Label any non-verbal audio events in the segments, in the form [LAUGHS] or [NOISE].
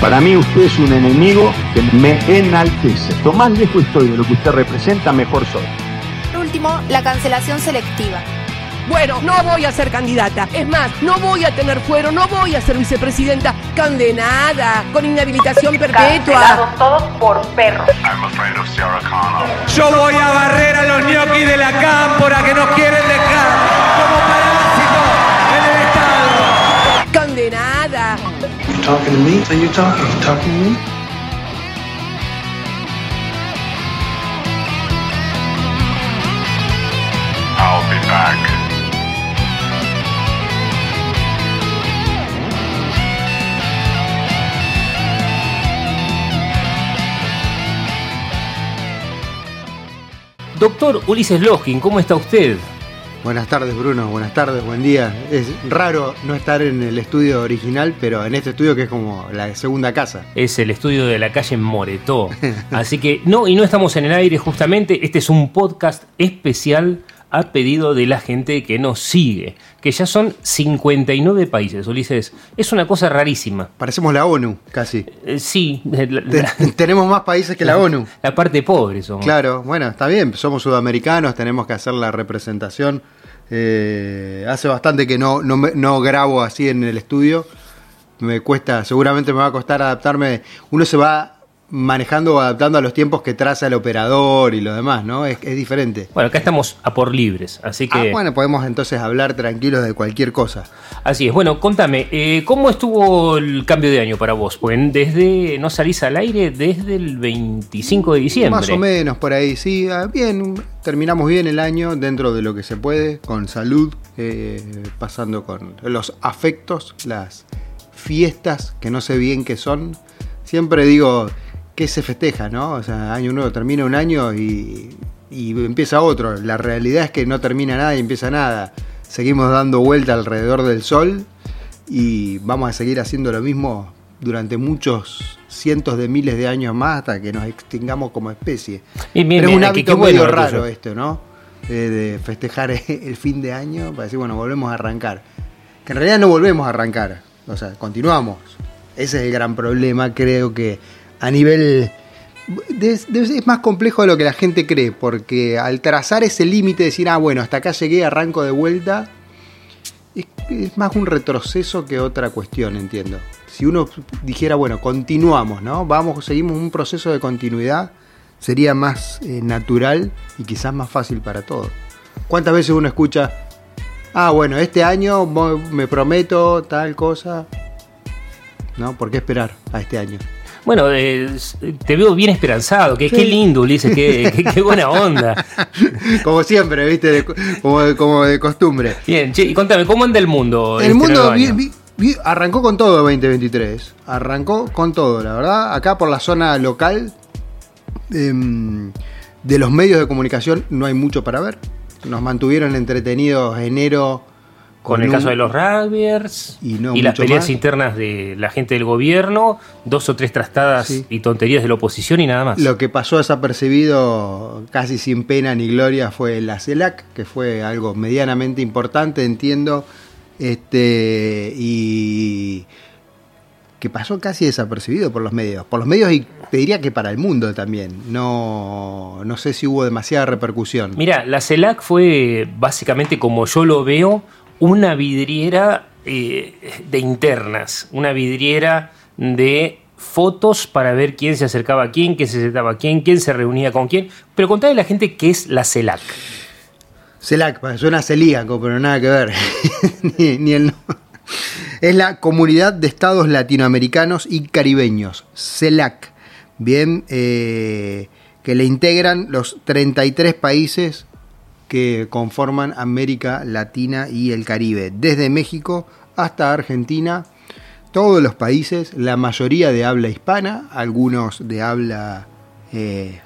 Para mí usted es un enemigo que me enaltece. Cuanto más lejos estoy de lo que usted representa, mejor soy. Por último, la cancelación selectiva. Bueno, no voy a ser candidata. Es más, no voy a tener fuero, no voy a ser vicepresidenta. Condenada, con inhabilitación perpetua. todos por perros. Yo voy a barrer a los ñoquis de la cámpora que nos quieren dejar como talking to me? So you talking? You talking to me? I'll be back. Doctor Ulises Loskin, ¿cómo está usted? Buenas tardes Bruno, buenas tardes, buen día. Es raro no estar en el estudio original, pero en este estudio que es como la segunda casa. Es el estudio de la calle Moretó. Así que no, y no estamos en el aire justamente. Este es un podcast especial a pedido de la gente que nos sigue, que ya son 59 países, Ulises. Es una cosa rarísima. Parecemos la ONU, casi. Eh, sí, [LAUGHS] la, tenemos más países que la ONU. la parte pobre somos. Claro, bueno, está bien, somos sudamericanos, tenemos que hacer la representación. Eh, hace bastante que no, no, no grabo así en el estudio. Me cuesta, seguramente me va a costar adaptarme. Uno se va manejando o adaptando a los tiempos que traza el operador y lo demás, ¿no? Es, es diferente. Bueno, acá estamos a por libres, así Ah, que... bueno, podemos entonces hablar tranquilos de cualquier cosa. Así es. Bueno, contame, eh, ¿cómo estuvo el cambio de año para vos? Pues desde, no salís al aire desde el 25 de diciembre. Más o menos por ahí, sí. ah, Bien, terminamos bien el año dentro de lo que se puede, con salud, eh, pasando con los afectos, las fiestas que no sé bien qué son. Siempre digo que se festeja, ¿no? O sea, año nuevo termina un año y, y empieza otro. La realidad es que no termina nada y empieza nada. Seguimos dando vuelta alrededor del sol y vamos a seguir haciendo lo mismo durante muchos cientos de miles de años más hasta que nos extingamos como especie. Bien, bien, Pero es un hábito bueno medio raro esto, ¿no? De, de festejar [LAUGHS] el fin de año para decir, bueno, volvemos a arrancar. Que en realidad no volvemos a arrancar, o sea, continuamos. Ese es el gran problema, creo que a nivel... de- de- es más complejo de lo que la gente cree, porque al trazar ese límite, decir, ah, bueno, hasta acá llegué, arranco de vuelta, es, más un retroceso que otra cuestión, entiendo. Si uno dijera, bueno, continuamos, ¿no? Vamos, seguimos un proceso de continuidad, sería más eh, natural y quizás más fácil para todos. ¿Cuántas veces uno escucha, ah, bueno, este año me prometo tal cosa? ¿No? ¿Por qué esperar a este año? Bueno, eh, te veo bien esperanzado. Qué, lindo, Ulises. Qué, [LAUGHS] qué- qué buena onda. Como siempre, ¿viste? De como, de- como de costumbre. Bien, che, y contame, ¿cómo anda el mundo? El este mundo nuevo vi- año? vi- vi- arrancó con todo 2023. Arrancó con todo, la verdad. Acá por la zona local em, de los medios de comunicación no hay mucho para ver. Nos mantuvieron entretenidos enero Con el un- caso de los rugbyers Y no las peleas más. internas de la gente del gobierno, dos o tres trastadas Sí. y tonterías de la oposición y nada más. Lo que pasó desapercibido casi sin pena ni gloria fue la CELAC, que fue algo medianamente importante, entiendo, este y que pasó casi desapercibido por los medios. Por los medios y te diría que para el mundo también. No, no sé si hubo demasiada repercusión. Mira, la CELAC fue básicamente como yo lo veo, una vidriera eh, de internas, una vidriera de fotos para ver quién se acercaba a quién, quién se sentaba a quién, quién se reunía con quién. Pero contale a la gente qué es la CELAC. CELAC, suena celíaco, pero nada que ver. [LAUGHS] ni, ni el Es la Comunidad de Estados Latinoamericanos y Caribeños, CELAC. Bien, eh, que le integran los 33 países que conforman América Latina y el Caribe, desde México hasta Argentina, todos los países, la mayoría de habla hispana, algunos de habla eh,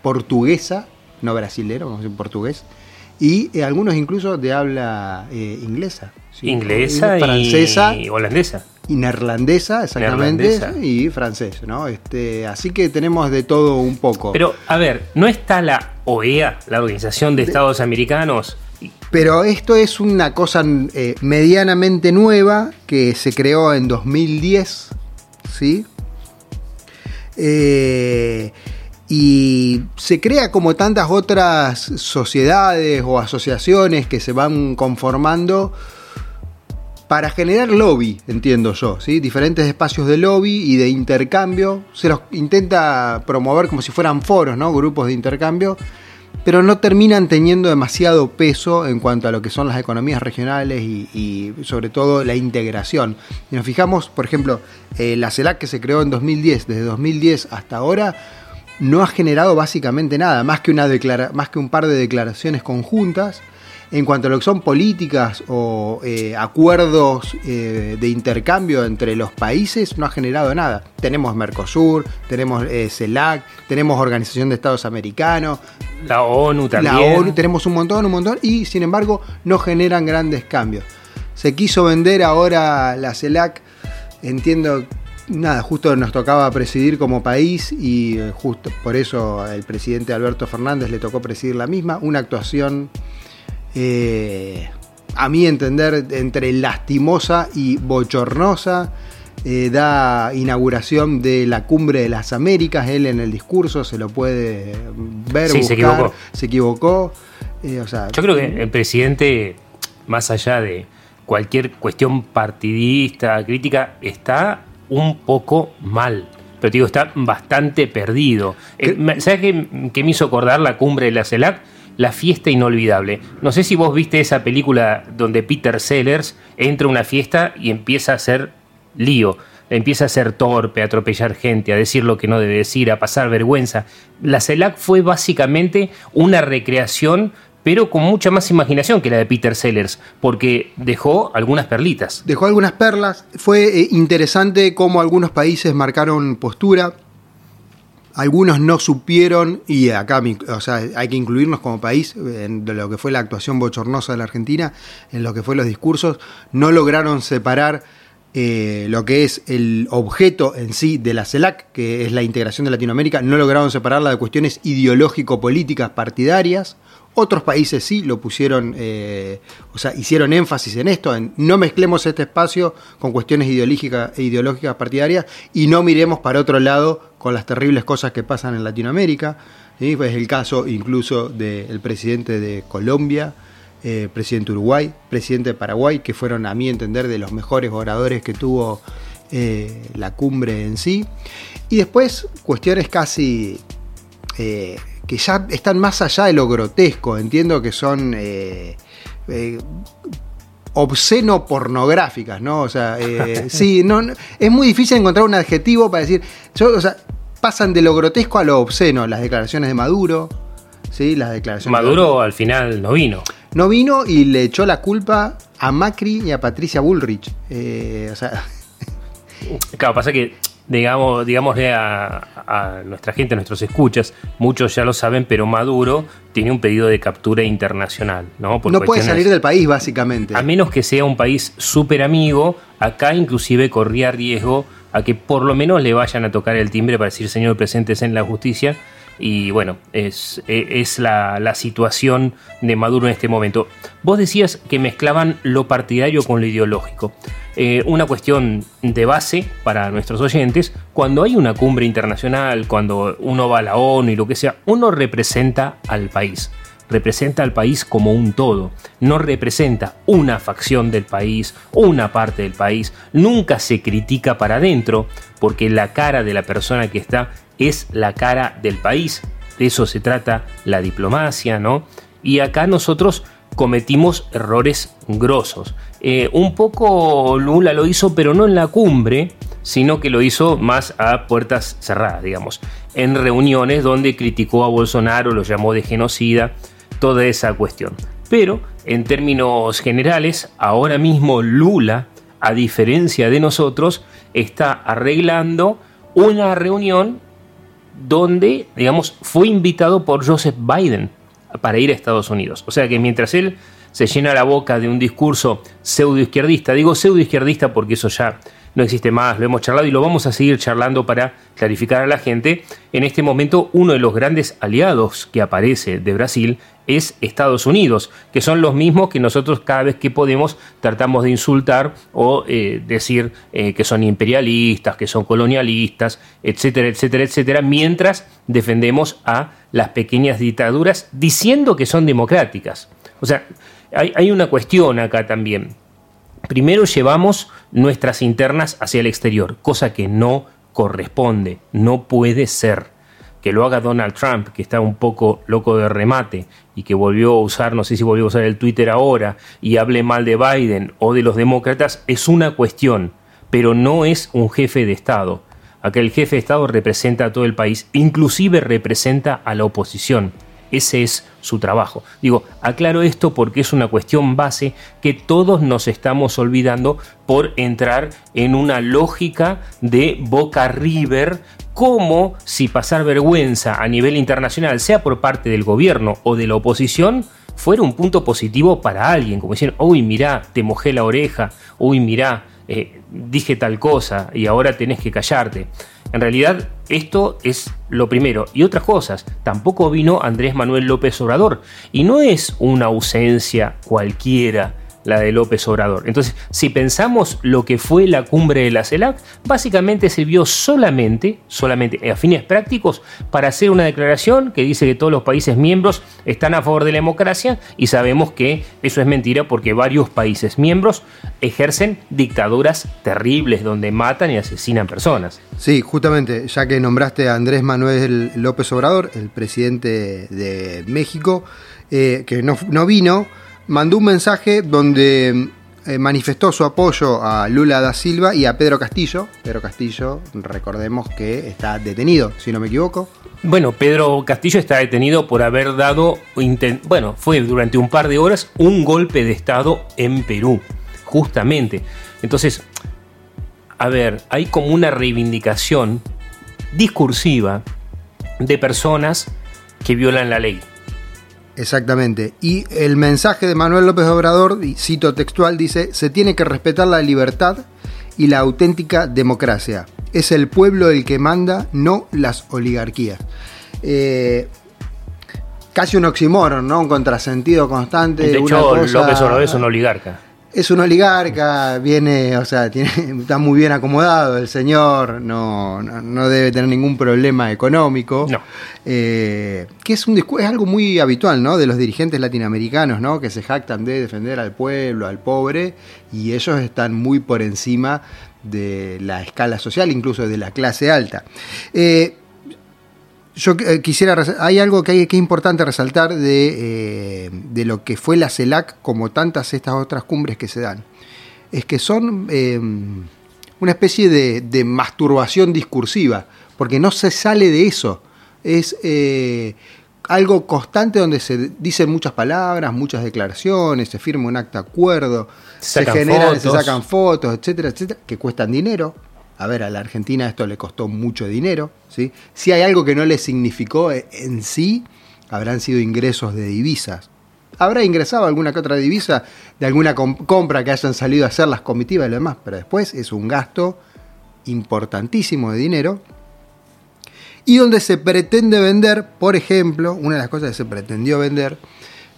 portuguesa, no brasilero, vamos a decir portugués, y eh, algunos incluso de habla eh, inglesa. ¿sí? Inglesa Y francesa y holandesa. Y neerlandesa, exactamente, Neerlandesa. y francés, ¿no? Este, así que tenemos de todo un poco. Pero, a ver, ¿no está la OEA, la Organización de Estados Americanos? Pero esto es una cosa eh, medianamente nueva que se creó en 2010, ¿sí? Eh, y se crea como tantas otras sociedades o asociaciones que se van conformando para generar lobby, entiendo yo, ¿sí? Diferentes espacios de lobby y de intercambio. Se los intenta promover como si fueran foros, ¿no? Grupos de intercambio pero no terminan teniendo demasiado peso en cuanto a lo que son las economías regionales y, sobre todo la integración. Si nos fijamos, por ejemplo, eh, la CELAC que se creó en 2010, desde 2010 hasta ahora, no ha generado básicamente nada, más que, una más que un par de declaraciones conjuntas. En cuanto a lo que son políticas o eh, acuerdos eh, de intercambio entre los países, no ha generado nada. Tenemos Mercosur, tenemos eh, CELAC, tenemos Organización de Estados Americanos, La ONU también. la ONU, tenemos un montón, un montón, y sin embargo no generan grandes cambios. Se quiso vender ahora la CELAC, entiendo, nada, justo nos tocaba presidir como país y justo por eso el presidente Alberto Fernández le tocó presidir la misma, una actuación, eh, a mi entender, entre lastimosa y bochornosa. Eh, da inauguración de la cumbre de las Américas, él en el discurso se lo puede ver, Sí, se buscar, equivocó. se equivocó. Eh, o sea, Yo creo que el presidente, más allá de cualquier cuestión partidista, crítica, está un poco mal. Pero te digo, está bastante perdido. Eh, ¿Sabes qué, qué me hizo acordar la cumbre de la CELAC? La fiesta inolvidable. No sé si vos viste esa película donde Peter Sellers entra a una fiesta y empieza a hacer lío. Empieza a ser torpe, a atropellar gente, a decir lo que no debe decir, a pasar vergüenza. La CELAC fue básicamente una recreación, pero con mucha más imaginación que la de Peter Sellers, porque dejó algunas perlitas. dejó algunas perlas. Fue eh, interesante cómo algunos países marcaron postura. Algunos no supieron, y acá o sea, hay que incluirnos como país en lo que fue la actuación bochornosa de la Argentina, en lo que fue los discursos, no lograron separar eh, lo que es el objeto en sí de la CELAC, que es la integración de Latinoamérica, no lograron separarla de cuestiones ideológico-políticas partidarias. Otros países sí lo pusieron, eh, o sea, hicieron énfasis en esto, en no mezclemos este espacio con cuestiones ideológica- ideológicas partidarias y no miremos para otro lado con las terribles cosas que pasan en Latinoamérica. ¿sí? Es el caso incluso del presidente de Colombia, eh, presidente de Uruguay, presidente de Paraguay, que fueron, a mi entender, de los mejores oradores que tuvo eh, la cumbre en sí. Y después, cuestiones casi que ya están más allá de lo grotesco. Entiendo que son eh, eh, obsceno pornográficas, ¿no? O sea, eh, [LAUGHS] sí, no, no- es muy difícil encontrar un adjetivo para decir. Yo, o sea, pasan de lo grotesco a lo obsceno. Las declaraciones de Maduro, ¿sí? Las declaraciones. Maduro al final no vino. No vino y le echó la culpa a Macri y a Patricia Bullrich. O sea, Claro, pasa que, digamos, digámosle a, a nuestra gente, a nuestros escuchas, muchos ya lo saben, pero Maduro tiene un pedido de captura internacional, ¿no? Por no puede salir del país, básicamente. A menos que sea un país súper amigo, acá inclusive corría riesgo a que por lo menos le vayan a tocar el timbre para decir señor presentes en la justicia. Y bueno, es, e- es la, la situación de Maduro en este momento. Vos decías que mezclaban lo partidario con lo ideológico. Eh, una cuestión de base para nuestros oyentes, cuando hay una cumbre internacional, cuando uno va a la ONU y lo que sea, uno representa al país. Representa al país como un todo, no representa una facción del país, una parte del país, nunca se critica para adentro, porque la cara de la persona que está es la cara del país, de eso se trata la diplomacia, ¿no? Y acá nosotros cometimos errores grosos. Eh, un poco Lula lo hizo, pero no en la cumbre, sino que lo hizo más a puertas cerradas, digamos, en reuniones donde criticó a Bolsonaro, lo llamó de genocida, toda esa cuestión. Pero, en términos generales, ahora mismo Lula, a diferencia de nosotros, está arreglando una reunión donde, digamos, fue invitado por Joseph Biden para ir a Estados Unidos. O sea que mientras él se llena la boca de un discurso pseudo izquierdista, digo pseudo izquierdista porque eso ya no existe más, lo hemos charlado y lo vamos a seguir charlando para clarificar a la gente. En este momento uno de los grandes aliados que aparece de Brasil es Estados Unidos, que son los mismos que nosotros cada vez que podemos tratamos de insultar o eh, decir eh, que son imperialistas, que son colonialistas, etcétera, etcétera, etcétera, mientras defendemos a las pequeñas dictaduras diciendo que son democráticas. O sea, hay, hay una cuestión acá también. Primero llevamos nuestras internas hacia el exterior, cosa que no corresponde, no puede ser. Que lo haga Donald Trump, que está un poco loco de remate y que volvió a usar, no sé si volvió a usar el Twitter ahora, y hable mal de Biden o de los demócratas, es una cuestión, pero no es un jefe de Estado. Aquel jefe de Estado representa a todo el país, inclusive representa a la oposición. Ese es su trabajo. Digo, aclaro esto porque es una cuestión base que todos nos estamos olvidando por entrar en una lógica de Boca River como si pasar vergüenza a nivel internacional, sea por parte del gobierno o de la oposición, fuera un punto positivo para alguien, como decir, uy, mirá, te mojé la oreja, uy, mirá, eh, dije tal cosa y ahora tenés que callarte. En realidad, esto es lo primero. Y otras cosas, tampoco vino Andrés Manuel López Obrador. Y no es una ausencia cualquiera la de López Obrador. Entonces, si pensamos lo que fue la cumbre de la CELAC, básicamente sirvió solamente, solamente a fines prácticos, para hacer una declaración que dice que todos los países miembros están a favor de la democracia y sabemos que eso es mentira porque varios países miembros ejercen dictaduras terribles donde matan y asesinan personas. Sí, justamente, ya que nombraste a Andrés Manuel López Obrador, el presidente de México, eh, que no, no vino, mandó un mensaje donde eh, manifestó su apoyo a Lula da Silva y a Pedro Castillo. Pedro Castillo, recordemos que está detenido, si no me equivoco. Bueno, Pedro Castillo está detenido por haber dado, bueno, fue durante un par de horas un golpe de Estado en Perú, justamente. Entonces, a ver, hay como una reivindicación discursiva de personas que violan la ley. Exactamente. Y el mensaje de Manuel López Obrador, cito textual, dice, se tiene que respetar la libertad y la auténtica democracia. Es el pueblo el que manda, no las oligarquías. Eh, casi un oxímoron, ¿no? Un contrasentido constante. De hecho, López Obrador es un oligarca es un oligarca, viene, o sea, tiene, [LAUGHS] está muy bien acomodado el señor, no, no, debe tener ningún problema económico. No. Eh, que es, un, es algo muy habitual, ¿no? De los dirigentes latinoamericanos, ¿no? Que se jactan de defender al pueblo, al pobre, y ellos están muy por encima de la escala social, incluso de la clase alta. Eh, yo eh, quisiera, hay algo que, hay, que es importante resaltar de, eh, de, lo que fue la CELAC, como tantas estas otras cumbres que se dan. Es que son eh, una especie de, de, masturbación discursiva, porque no se sale de eso. Es algo constante donde se dicen muchas palabras, muchas declaraciones, se firma un acta acuerdo, se, se generan, se sacan fotos, etcétera, etcétera, que cuestan dinero a ver, a la Argentina esto le costó mucho dinero. ¿sí? Si hay algo que no le significó eh, en sí, habrán sido ingresos de divisas. Habrá ingresado alguna que otra divisa de alguna compra que hayan salido a hacer las comitivas y lo demás, pero después es un gasto importantísimo de dinero y donde se pretende vender, por ejemplo, una de las cosas que se pretendió vender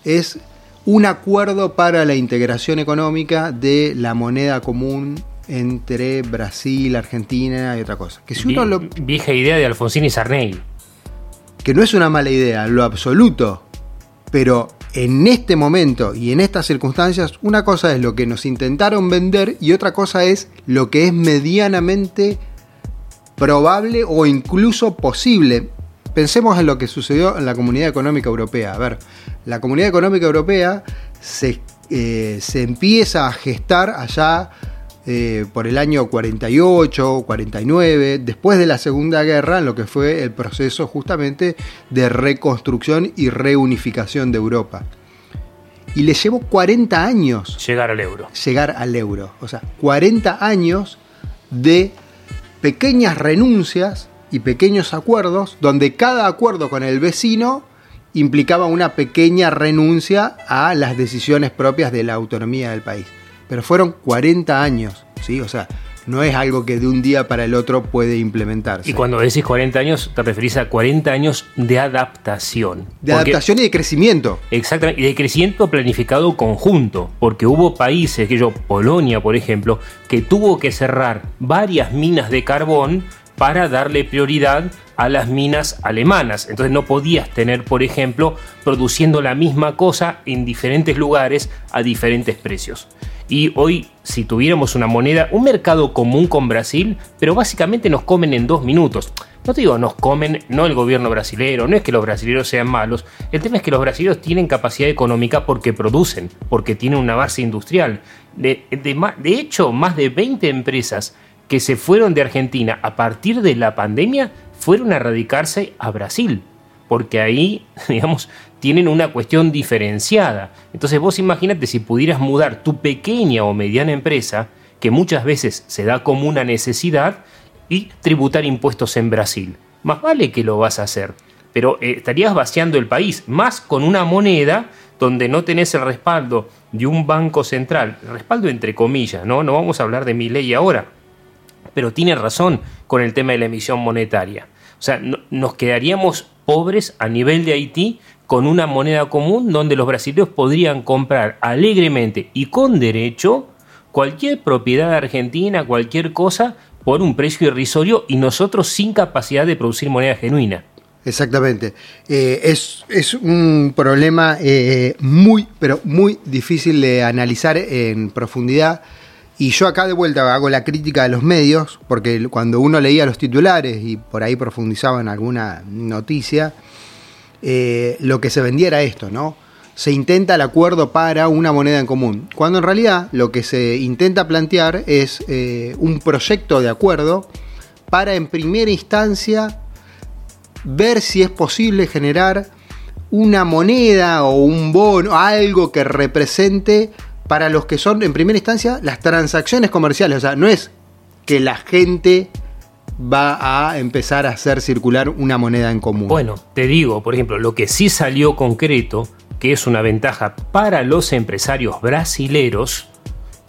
es un acuerdo para la integración económica de la moneda común entre Brasil, Argentina y otra cosa. Que si uno lo, vieja idea de Alfonsín y Sarney. Que no es una mala idea, lo absoluto. Pero en este momento y en estas circunstancias, una cosa es lo que nos intentaron vender y otra cosa es lo que es medianamente probable o incluso posible. Pensemos en lo que sucedió en la Comunidad Económica Europea. A ver, la Comunidad Económica Europea se, eh, se empieza a gestar allá eh, por el año 48, 49, después de la Segunda Guerra, en lo que fue el proceso justamente de reconstrucción y reunificación de Europa. Y le llevó 40 años llegar al euro. Llegar al euro. O sea, 40 años de pequeñas renuncias y pequeños acuerdos donde cada acuerdo con el vecino implicaba una pequeña renuncia a las decisiones propias de la autonomía del país. Pero fueron 40 años, ¿sí? O sea, no es algo que de un día para el otro puede implementarse. Y cuando decís 40 años, te referís a 40 años de adaptación. de Porque- adaptación y de crecimiento. Exactamente, y de crecimiento planificado conjunto, porque hubo países, que yo, Polonia por ejemplo, que tuvo que cerrar varias minas de carbón para darle prioridad a las minas alemanas. Entonces no podías tener, por ejemplo, produciendo la misma cosa en diferentes lugares a diferentes precios. Y hoy, si tuviéramos una moneda, un mercado común con Brasil, pero básicamente nos comen en dos minutos. No te digo, nos comen, no el gobierno brasilero, no es que los brasileños sean malos. El tema es que los brasileños tienen capacidad económica porque producen, porque tienen una base industrial. De, de de hecho, más de 20 empresas que se fueron de Argentina a partir de la pandemia fueron a radicarse a Brasil porque ahí, [LAUGHS] digamos, tienen una cuestión diferenciada. Entonces vos imagínate si pudieras mudar tu pequeña o mediana empresa, que muchas veces se da como una necesidad, y tributar impuestos en Brasil. Más vale que lo vas a hacer, pero eh, estarías vaciando el país, más con una moneda donde no tenés el respaldo de un banco central, respaldo entre comillas, ¿no? No vamos a hablar de mi ley ahora, pero tiene razón con el tema de la emisión monetaria. O sea, no- nos quedaríamos pobres a nivel de Haití con una moneda común donde los brasileños podrían comprar alegremente y con derecho cualquier propiedad argentina, cualquier cosa, por un precio irrisorio y nosotros sin capacidad de producir moneda genuina. Exactamente. Eh, es, es un problema eh, muy, pero muy difícil de analizar en profundidad. Y yo acá de vuelta hago la crítica de los medios, porque cuando uno leía los titulares y por ahí profundizaba en alguna noticia, eh, lo que se vendía era esto, ¿no? Se intenta el acuerdo para una moneda en común, cuando en realidad lo que se intenta plantear es eh, un proyecto de acuerdo para en primera instancia ver si es posible generar una moneda o un bono, algo que represente para los que son en primera instancia las transacciones comerciales. O sea, no es que la gente va a empezar a hacer circular una moneda en común. Bueno, te digo, por ejemplo, lo que sí salió concreto, que es una ventaja para los empresarios brasileros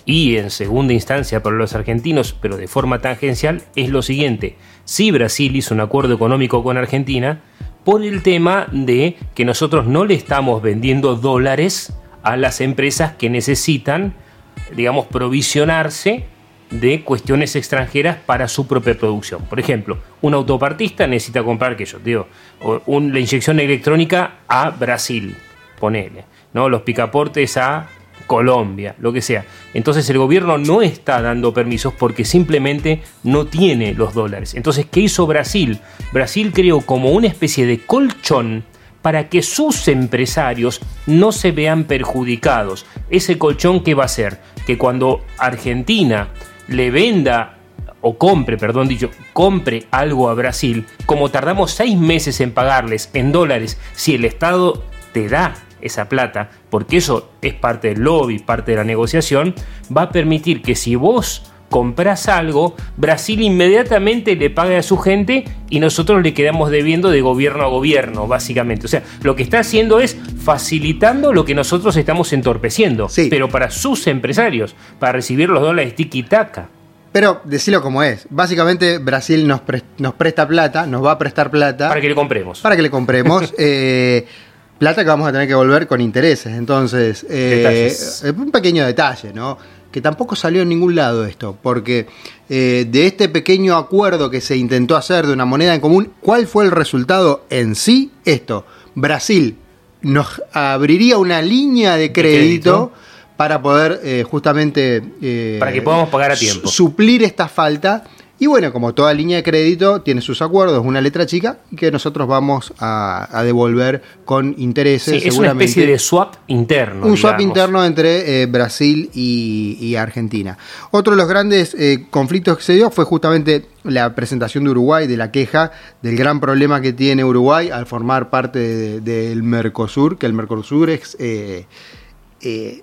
y en segunda instancia para los argentinos, pero de forma tangencial, es lo siguiente. Si Brasil hizo un acuerdo económico con Argentina, por el tema de que nosotros no le estamos vendiendo dólares a las empresas que necesitan, digamos, provisionarse de cuestiones extranjeras para su propia producción. Por ejemplo, un autopartista necesita comprar, que yo digo, la inyección electrónica a Brasil, ponele, ¿no? Los picaportes a Colombia, lo que sea. Entonces el gobierno no está dando permisos porque simplemente no tiene los dólares. Entonces, ¿qué hizo Brasil? Brasil creó como una especie de colchón para que sus empresarios no se vean perjudicados. Ese colchón que va a hacer que cuando Argentina le venda o compre, perdón dicho, compre algo a Brasil, como tardamos seis meses en pagarles en dólares, si el Estado te da esa plata, porque eso es parte del lobby, parte de la negociación, va a permitir que si vos compras algo, Brasil inmediatamente le pague a su gente y nosotros le quedamos debiendo de gobierno a gobierno, básicamente. O sea, lo que está haciendo es facilitando lo que nosotros estamos entorpeciendo, pero para sus empresarios, para recibir los dólares tiki-taka. Pero decirlo como es. Básicamente Brasil nos, pre- nos presta plata, nos va a prestar plata. Para que le compremos. Para que le compremos. [LAUGHS] eh, plata que vamos a tener que volver con intereses. Entonces, eh, eh, un pequeño detalle, ¿no? Que tampoco salió en ningún lado esto. Porque eh, de este pequeño acuerdo que se intentó hacer de una moneda en común, ¿cuál fue el resultado en sí? Esto. Brasil nos abriría una línea de crédito. para poder eh, justamente eh, Para que podamos pagar a tiempo. su- suplir esta falta. Y bueno, como toda línea de crédito tiene sus acuerdos, una letra chica, que nosotros vamos a, a devolver con intereses. Sí, es una especie de swap interno. Un swap interno entre eh, Brasil y, y Argentina. Otro de los grandes eh, conflictos que se dio fue justamente la presentación de Uruguay, de la queja del gran problema que tiene Uruguay al formar parte de- del Mercosur, que el Mercosur es... eh,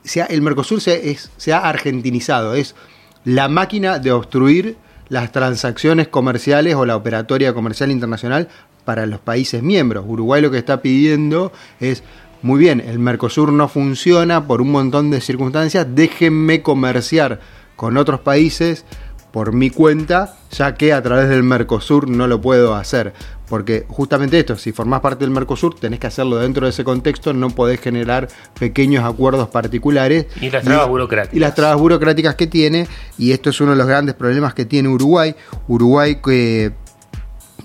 sea, el Mercosur se, es- se ha argentinizado, es la máquina de obstruir las transacciones comerciales o la operatoria comercial internacional para los países miembros. Uruguay lo que está pidiendo es, muy bien, el Mercosur no funciona por un montón de circunstancias, déjenme comerciar con otros países por mi cuenta, ya que a través del Mercosur no lo puedo hacer. Porque justamente esto, si formás parte del Mercosur, tenés que hacerlo dentro de ese contexto, no podés generar pequeños acuerdos particulares. Y las trabas burocráticas. Y las trabas burocráticas que tiene, y esto es uno de los grandes problemas que tiene Uruguay. Uruguay que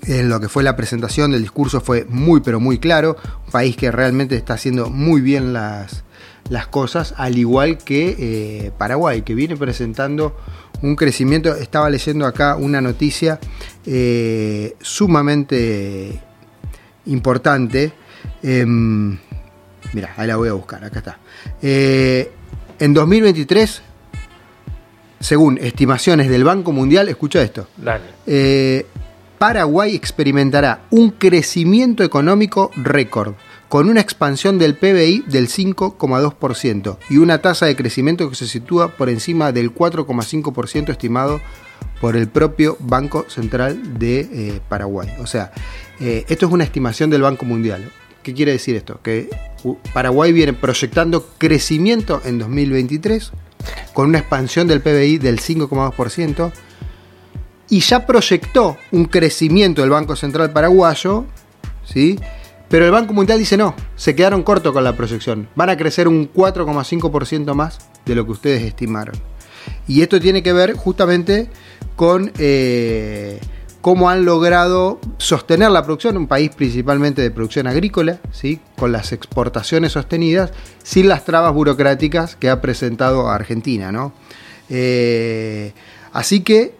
en lo que fue la presentación del discurso fue muy pero muy claro, un país que realmente está haciendo muy bien las, las cosas, al igual que eh, Paraguay, que viene presentando un crecimiento. Estaba leyendo acá una noticia eh, sumamente importante. Em, mira, ahí la voy a buscar, acá está. Eh, en 2023, según estimaciones del Banco Mundial, escucha esto. Dale. Eh, Paraguay experimentará un crecimiento económico récord, con una expansión del PBI del 5,2% y una tasa de crecimiento que se sitúa por encima del 4,5% estimado por el propio Banco Central de eh, Paraguay. O sea, eh, esto es una estimación del Banco Mundial. ¿Qué quiere decir esto? Que uh, Paraguay viene proyectando crecimiento en 2023 con una expansión del PBI del 5,2% y ya proyectó un crecimiento del Banco Central paraguayo, ¿sí? Pero el Banco Mundial dice no, se quedaron cortos con la proyección. Van a crecer un 4,5% más de lo que ustedes estimaron. Y esto tiene que ver justamente con eh, cómo han logrado sostener la producción, un país principalmente de producción agrícola, ¿sí? con las exportaciones sostenidas, sin las trabas burocráticas que ha presentado Argentina. ¿no? Eh, así que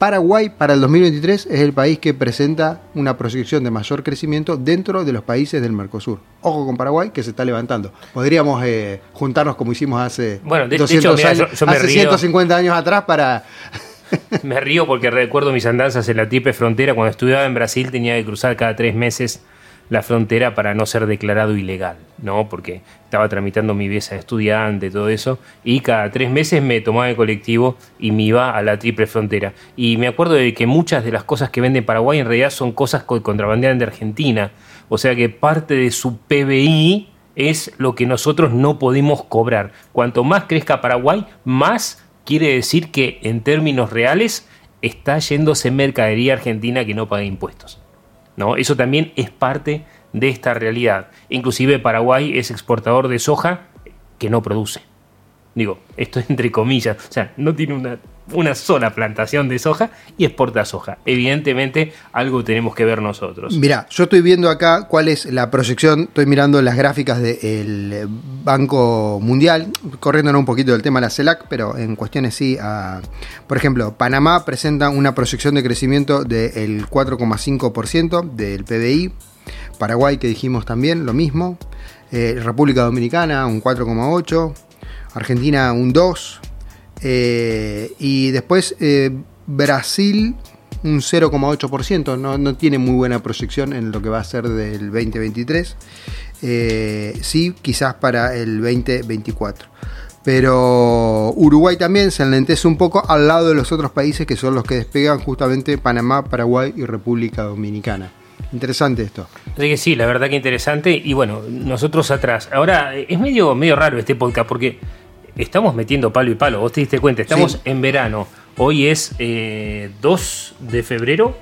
Paraguay para el 2023 es el país que presenta una proyección de mayor crecimiento dentro de los países del Mercosur. Ojo con Paraguay que se está levantando. Podríamos eh, juntarnos como hicimos hace, Bueno, de- de 200 hecho, mira, años, yo- yo me hace río. 150 años atrás para... [LAUGHS] Me río porque recuerdo mis andanzas en la triple frontera. Cuando estudiaba en Brasil tenía que cruzar cada tres meses la frontera para no ser declarado ilegal, ¿no? Porque estaba tramitando mi visa de estudiante, todo eso, y cada tres meses me tomaba el colectivo y me iba a la triple frontera. Y me acuerdo de que muchas de las cosas que vende Paraguay en realidad son cosas que contrabandean de Argentina. O sea que parte de su PBI es lo que nosotros no podemos cobrar. Cuanto más crezca Paraguay, más quiere decir que en términos reales está yéndose mercadería argentina que no paga impuestos. ¿No? Eso también es parte de esta realidad. Inclusive Paraguay es exportador de soja que no produce. Digo, esto entre comillas, o sea, no tiene una, una sola plantación de soja y exporta soja. Evidentemente algo tenemos que ver nosotros. Mira, yo estoy viendo acá cuál es la proyección, estoy mirando las gráficas del Banco Mundial, corriéndonos un poquito del tema de la CELAC, pero en cuestiones sí, por ejemplo, Panamá presenta una proyección de crecimiento del 4,5% del PBI, Paraguay que dijimos también lo mismo, eh, República Dominicana un 4,8%, Argentina un 2%, eh, y después eh, Brasil un 0,8%, no, no tiene muy buena proyección en lo que va a ser del 2023, eh, sí quizás para el 2024. Pero Uruguay también se enlentece un poco al lado de los otros países que son los que despegan justamente Panamá, Paraguay y República Dominicana. Interesante esto. Que sí, la verdad que interesante. Y bueno, nosotros atrás. Ahora, es medio, medio raro este podcast porque estamos metiendo palo y palo. Vos te diste cuenta, estamos Sí. en verano. Hoy es eh, 2 de febrero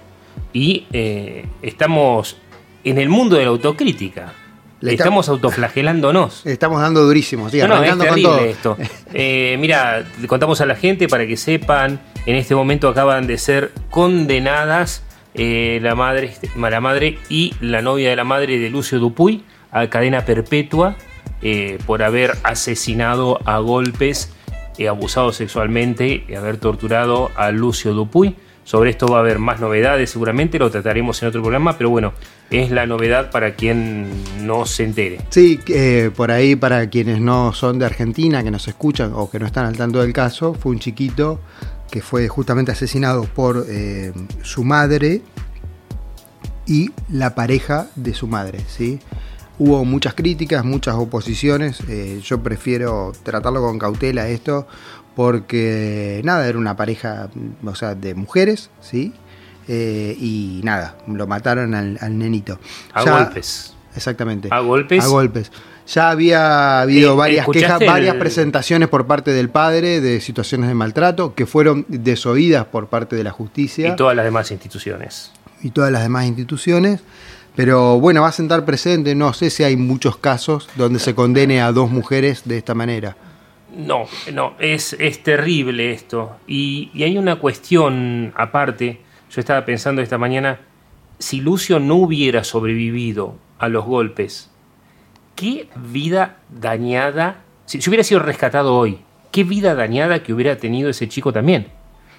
y eh, estamos en el mundo de la autocrítica. Le estamos autoflagelándonos. [LAUGHS] Estamos dando durísimo, sí, No, no, es con terrible esto. [LAUGHS] Eh, mira, contamos a la gente para que sepan, en este momento acaban de ser condenadas eh, la, madre, la madre y la novia de la madre de Lucio Dupuy a cadena perpetua eh, por haber asesinado a golpes, eh, abusado sexualmente y haber torturado a Lucio Dupuy. Sobre esto va a haber más novedades seguramente, lo trataremos en otro programa, pero bueno, es la novedad para quien no se entere. Sí, eh, por ahí para quienes no son de Argentina, que nos escuchan o que no están al tanto del caso, fue un chiquito que fue justamente asesinado por eh, su madre y la pareja de su madre, ¿sí? Hubo muchas críticas, muchas oposiciones. eh, yo prefiero tratarlo con cautela esto porque nada, era una pareja, o sea, de mujeres, ¿sí? Eh, y nada, lo mataron al, al nenito. A Ya- golpes. Exactamente. A golpes. A golpes. Ya había habido Eh, varias ¿escuchaste quejas, varias el- presentaciones por parte del padre de situaciones de maltrato que fueron desoídas por parte de la justicia Y todas las demás instituciones. y todas las demás instituciones. Pero bueno, va a sentar presente, no sé si hay muchos casos donde se condene a dos mujeres de esta manera. No, no, es, es terrible esto. Y, hay una cuestión aparte. Yo estaba pensando esta mañana, si Lucio no hubiera sobrevivido a los golpes, qué vida dañada, si hubiera sido rescatado hoy, qué vida dañada que hubiera tenido ese chico también.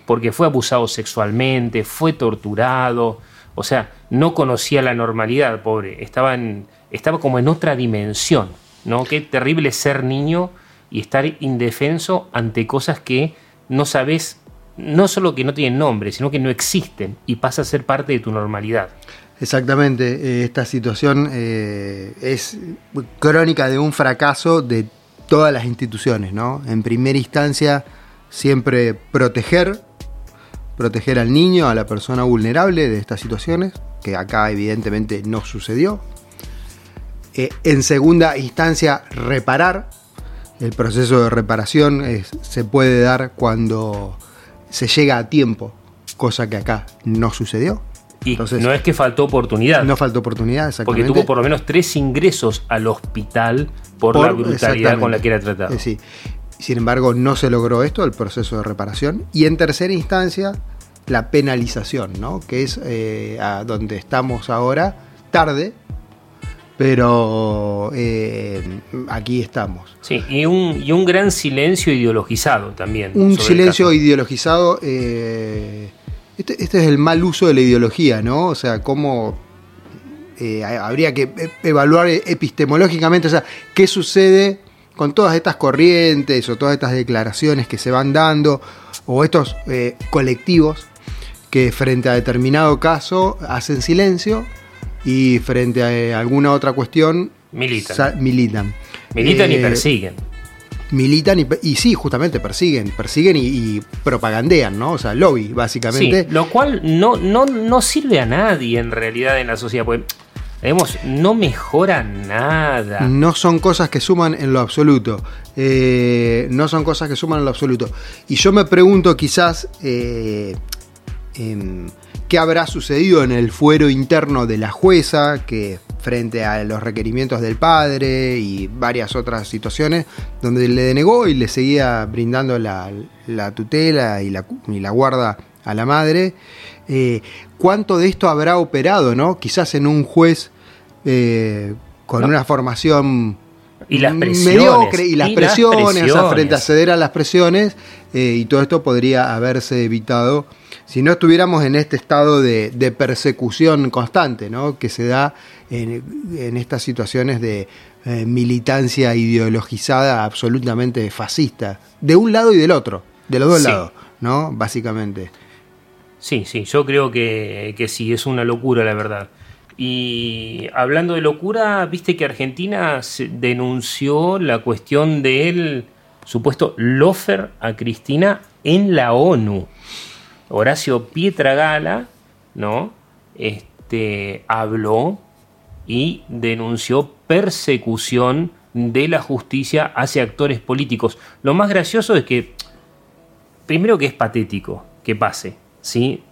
Porque fue abusado sexualmente, fue torturado, o sea, no conocía la normalidad, pobre, estaba, en- estaba como en otra dimensión, ¿no? Qué terrible ser niño y estar indefenso ante cosas que no sabes, no solo que no tienen nombre, sino que no existen y pasa a ser parte de tu normalidad. Exactamente, eh, esta situación eh, es crónica de un fracaso de todas las instituciones, ¿no? En primera instancia, siempre proteger, proteger al niño, a la persona vulnerable de estas situaciones, que acá evidentemente no sucedió. Eh, en segunda instancia, reparar. El proceso de reparación es- se puede dar cuando se llega a tiempo, cosa que acá no sucedió. Y Entonces, no es que faltó oportunidad, no faltó oportunidad, porque exactamente. tuvo por lo menos tres ingresos al hospital por, la brutalidad con la que era tratado. Eh, sí. Sin embargo, no se logró esto, el proceso de reparación. Y en tercera instancia, la penalización, ¿no? Que es eh, a donde estamos ahora, tarde, pero eh, aquí estamos. Sí, y un, y un gran silencio ideologizado también. Un silencio ideologizado. eh, este, este es el mal uso de la ideología, ¿no? O sea, cómo eh, ha- habría que e- evaluar epistemológicamente, o sea, qué sucede con todas estas corrientes o todas estas declaraciones que se van dando, o estos eh, colectivos que frente a determinado caso hacen silencio y frente a eh, alguna otra cuestión Militan. militan. Militan y Eh, persiguen. militan y, y sí, justamente persiguen, persiguen y, y propagandean, ¿no? O sea, lobby, Sí, básicamente. lo cual no, no, no sirve a nadie en realidad en la sociedad, porque digamos, no mejora nada. No son cosas que suman en lo absoluto. Eh, no son cosas que suman en lo absoluto. Y yo me pregunto quizás eh, em, qué habrá sucedido en el fuero interno de la jueza, que frente a los requerimientos del padre y varias otras situaciones, donde le denegó y le seguía brindando la, la tutela y la, la guarda a la madre. Eh, ¿Cuánto de esto habrá operado, no? Quizás en un juez eh, con No. una formación Y las presiones, mediocre y las y las presiones, o sea, presiones. frente a ceder a las presiones, eh, y todo esto podría haberse evitado si no estuviéramos en este estado de, de persecución constante, ¿no? Que se da en, en estas situaciones de eh, militancia ideologizada absolutamente fascista, de un lado y del otro, de los dos Sí. lados, ¿no? Básicamente. Sí, sí, yo creo que, que sí, es una locura la verdad. Y hablando de locura, viste que Argentina denunció la cuestión del supuesto lofer a Cristina en la ONU. Horacio Pietragala, ¿no? Este, habló y denunció persecución de la justicia hacia actores políticos. Lo más gracioso es que, primero que es patético que pase, ¿sí?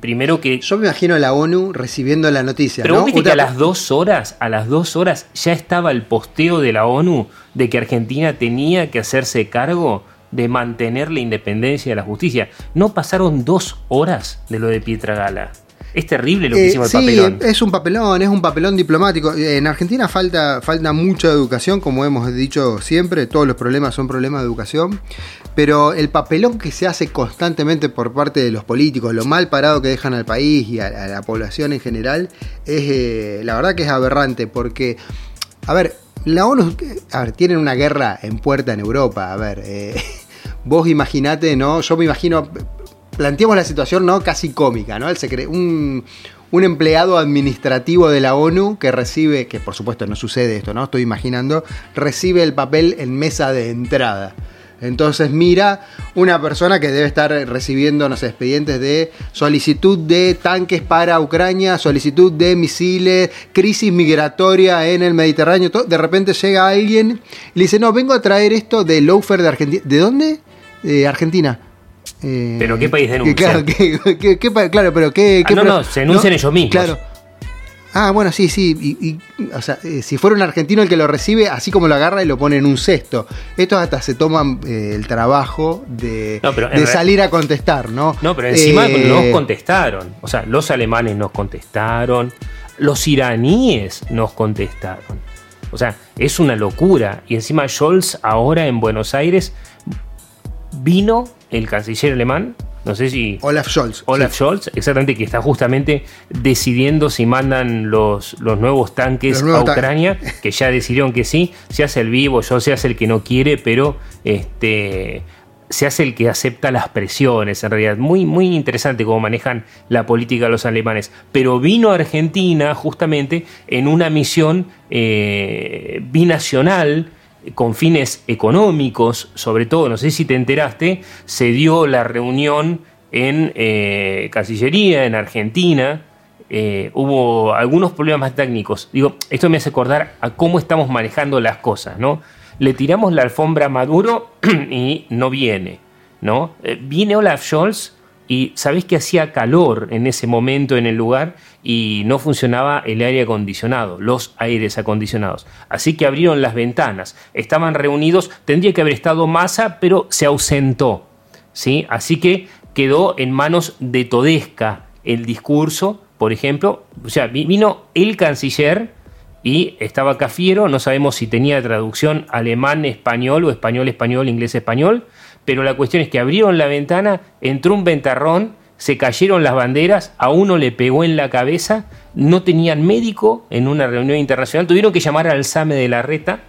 Primero que... Yo me imagino a la ONU recibiendo la noticia, Pero ¿no? vos que a las dos horas, a las dos horas ya estaba el posteo de la ONU de que Argentina tenía que hacerse cargo de mantener la independencia de la justicia. No pasaron dos horas de lo de Pietragala. Es terrible lo que Eh, hicimos sí, el papelón. es un papelón, es un papelón diplomático. En Argentina falta, falta mucha educación, como hemos dicho siempre, todos los problemas son problemas de educación, pero el papelón que se hace constantemente por parte de los políticos, lo mal parado que dejan al país y a, a la población en general, es eh, la verdad que es aberrante, porque, a ver, la ONU, a ver, tienen una guerra en puerta en Europa, a ver, eh, [LAUGHS] vos imaginate, ¿no? Yo me imagino planteemos la situación no casi cómica, ¿no? El un, un empleado administrativo de la ONU que recibe, que por supuesto no sucede esto, ¿no? Estoy imaginando, recibe el papel en mesa de entrada. Entonces mira una persona que debe estar recibiendo, no sé, expedientes de solicitud de tanques para Ucrania, solicitud de misiles, crisis migratoria en el Mediterráneo. De repente llega alguien y le dice, no, vengo a traer esto de Loafer de Argentina. ¿De dónde? De Argentina. Eh, ¿Pero qué país denuncia? Claro, que- [LAUGHS] que- que pa- claro, pero qué... Ah, no, no, se denuncian ellos mismos. Claro. Ah, bueno, sí, sí. Y, y, o sea, eh, si fuera un argentino el que lo recibe, así como lo agarra y lo pone en un cesto. Estos hasta se toman eh, el trabajo de, No, salir a contestar, ¿no? No, pero encima Eh, nos contestaron. O sea, los alemanes nos contestaron, los iraníes nos contestaron. O sea, es una locura. Y encima Scholz ahora en Buenos Aires vino el canciller alemán, no sé si... Olaf Scholz. Olaf sí. Scholz, exactamente, que está justamente decidiendo si mandan los, los nuevos tanques Los nuevos a Ucrania, [LAUGHS] que ya decidieron que sí, se hace el vivo, yo se hace el que no quiere, pero este se hace el que acepta las presiones, en realidad. Muy, muy interesante cómo manejan la política los alemanes. Pero vino a Argentina justamente en una misión eh, binacional con fines económicos, sobre todo, no sé si te enteraste, se dio la reunión en eh, Cancillería, en Argentina, eh, hubo algunos problemas técnicos. Digo, esto me hace acordar a cómo estamos manejando las cosas, ¿no? Le tiramos la alfombra a Maduro [CLEARS THROAT] y no viene, ¿no? Eh, viene Olaf Scholz y sabés que hacía calor en ese momento en el lugar y no funcionaba el aire acondicionado, los aires acondicionados. Así que abrieron las ventanas. Estaban reunidos, tendría que haber estado Massa, pero se ausentó. ¿sí? Así que quedó en manos de Todesca el discurso, por ejemplo. O sea, vi- vino el canciller y estaba Cafiero, no sabemos si tenía traducción alemán-español o español-español, inglés-español, pero la cuestión es que abrieron la ventana, entró un ventarrón, se cayeron las banderas, a uno le pegó en la cabeza, no tenían médico en una reunión internacional, tuvieron que llamar al SAME de la reta,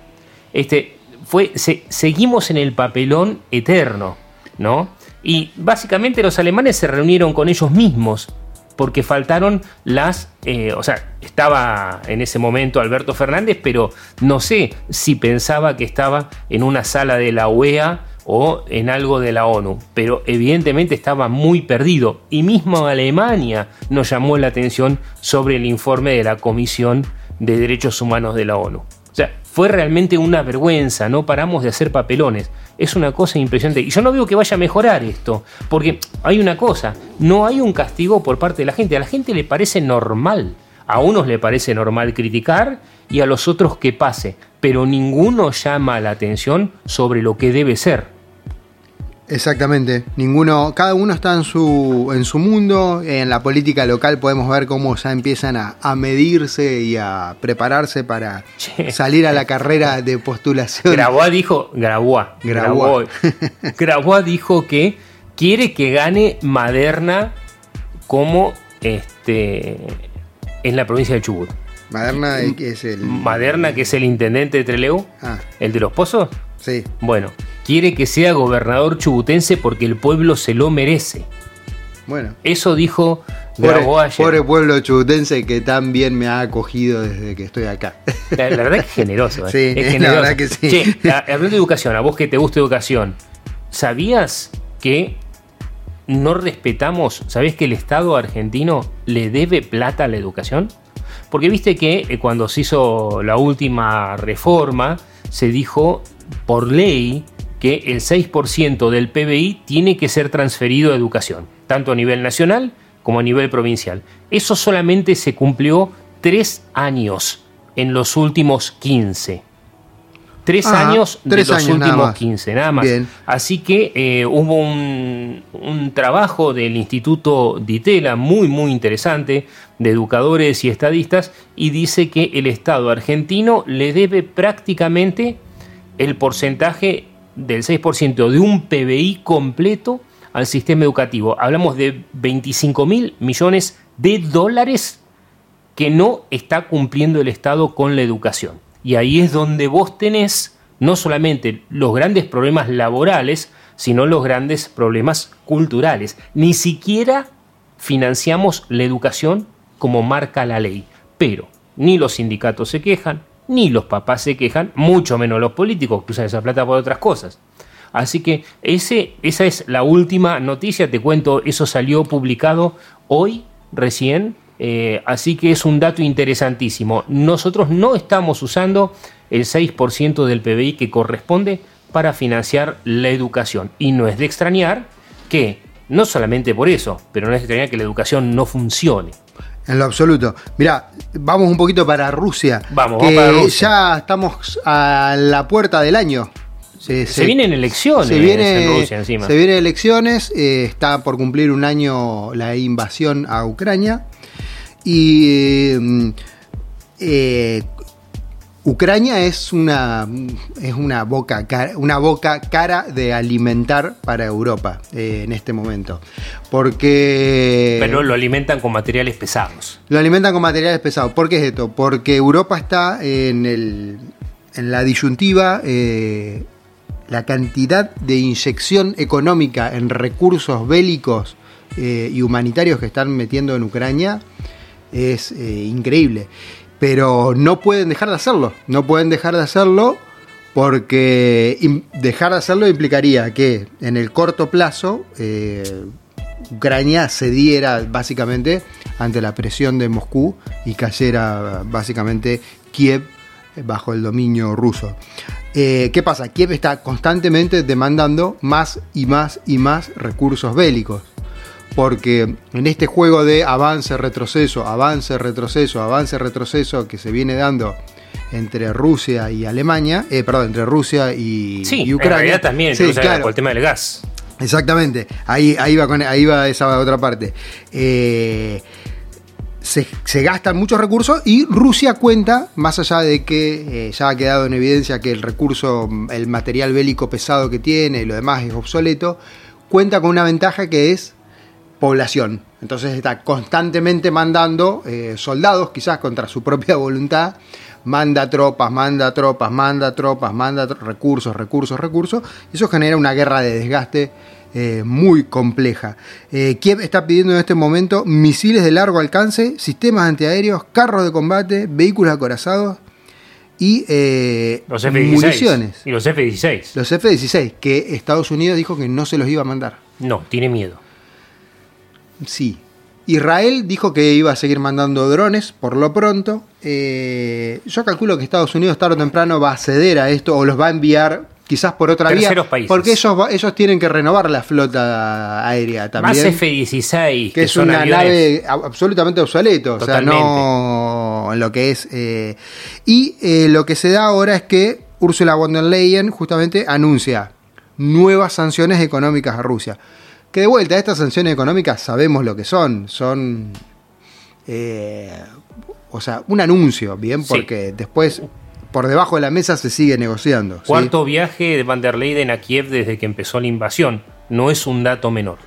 este, fue, se- seguimos en el papelón eterno, ¿no? Y básicamente los alemanes se reunieron con ellos mismos, porque faltaron las, eh, o sea, estaba en ese momento Alberto Fernández, pero no sé si pensaba que estaba en una sala de la OEA o en algo de la ONU, pero evidentemente estaba muy perdido. Y mismo Alemania nos llamó la atención sobre el informe de la Comisión de Derechos Humanos de la ONU. O sea, fue realmente una vergüenza, no paramos de hacer papelones. Es una cosa impresionante. Y yo no veo que vaya a mejorar esto, porque hay una cosa, no hay un castigo por parte de la gente. A la gente le parece normal. A unos le parece normal criticar y a los otros que pase, pero ninguno llama la atención sobre lo que debe ser. Exactamente. Ninguno, cada uno está en su, en su mundo. En la política local podemos ver cómo ya empiezan a, a medirse y a prepararse para Che. salir a la carrera de postulación. Grabois dijo, Grabois, Grabois. Grabois. [LAUGHS] Grabois dijo que quiere que gane Maderna como este en la provincia de Chubut. Maderna que es el. Maderna, que es el intendente de Trelew, Ah, el de los pozos, sí. bueno, quiere que sea gobernador chubutense porque el pueblo se lo merece. Bueno. Eso dijo Pobre, ayer. pobre pueblo chubutense que tan bien me ha acogido desde que estoy acá. La, la verdad que es generoso. ¿eh? Sí, es la verdad que sí. Che, hablando de educación, a vos que te gusta educación, ¿sabías que no respetamos, sabés que el Estado argentino le debe plata a la educación? Porque viste que eh, cuando se hizo la última reforma, se dijo por ley que el 6% del PBI tiene que ser transferido a educación, tanto a nivel nacional como a nivel provincial. Eso solamente se cumplió tres años en los últimos 15. Tres Ah, años tres de los años últimos más. 15, nada más. Bien. Así que eh, hubo un, un trabajo del Instituto Ditela muy, muy interesante de educadores y estadistas y dice que el Estado argentino le debe prácticamente el porcentaje del 6% de un PBI completo al sistema educativo. Hablamos de 25 mil millones de dólares que no está cumpliendo el Estado con la educación. Y ahí es donde vos tenés no solamente los grandes problemas laborales, sino los grandes problemas culturales. Ni siquiera financiamos la educación como marca la ley. Pero ni los sindicatos se quejan, ni los papás se quejan, mucho menos los políticos que usan esa plata por otras cosas. Así que ese, esa es la última noticia, te cuento, eso salió publicado hoy recién, eh, así que es un dato interesantísimo. Nosotros no estamos usando el 6% del PBI que corresponde para financiar la educación. Y no es de extrañar que, no solamente por eso, pero no es de extrañar que la educación no funcione. En lo absoluto. Mira, vamos un poquito para Rusia. Vamos, que vamos para Rusia. Ya estamos a la puerta del año. Se, Se vienen elecciones se viene, en Rusia encima. Se vienen elecciones, eh, está por cumplir un año la invasión a Ucrania. Y mm, eh, Ucrania es una, es una boca, cara, una boca cara de alimentar para Europa eh, en este momento. Porque. Pero lo alimentan con materiales pesados. Lo alimentan con materiales pesados. ¿Por qué es esto? Porque Europa está en, el, en la disyuntiva. eh, la cantidad de inyección económica en recursos bélicos eh, y humanitarios que están metiendo en Ucrania es increíble. Pero no pueden dejar de hacerlo. No pueden dejar de hacerlo porque dejar de hacerlo implicaría que en el corto plazo eh, Ucrania cediera básicamente ante la presión de Moscú y cayera básicamente Kiev bajo el dominio ruso. Eh, ¿Qué pasa? Kiev está constantemente demandando más y más y más recursos bélicos. Porque en este juego de avance, retroceso, avance, retroceso, avance, retroceso que se viene dando entre Rusia y Alemania, eh, perdón, entre Rusia y, Sí, y en Ucrania. realidad también, Sí, claro. por el tema del gas. Exactamente, ahí, ahí, va, con, ahí va esa otra parte. Eh, se, se gastan muchos recursos y Rusia cuenta, más allá de que eh, ya ha quedado en evidencia que el recurso, el material bélico pesado que tiene y lo demás es obsoleto, cuenta con una ventaja que es población. Entonces está constantemente mandando eh, soldados, quizás contra su propia voluntad, manda tropas, manda tropas, manda tropas, manda tro- recursos, recursos, recursos. Y eso genera una guerra de desgaste eh, muy compleja. Eh, Kiev está pidiendo en este momento misiles de largo alcance, sistemas antiaéreos, carros de combate, vehículos acorazados y Los F-16. municiones. Y los F-16. Los F-16, que Estados Unidos dijo que no se los iba a mandar. No, tiene miedo. Sí. Israel dijo que iba a seguir mandando drones por lo pronto. Eh, yo calculo que Estados Unidos tarde o temprano va a ceder a esto o los va a enviar quizás por otra Terceros vía. países. Porque ellos, ellos tienen que renovar la flota aérea también. Más F-16, que es son una aviones. nave absolutamente obsoleto, o sea, no lo que es. eh, y eh, lo que se da ahora es que Ursula von der Leyen justamente anuncia nuevas sanciones económicas a Rusia. Que de vuelta, estas sanciones económicas sabemos lo que son, son. eh, o sea, un anuncio, ¿bien? Sí. Porque después, por debajo de la mesa se sigue negociando. ¿sí? Cuarto viaje de Van der Leyden a Kiev desde que empezó la invasión. No es un dato menor.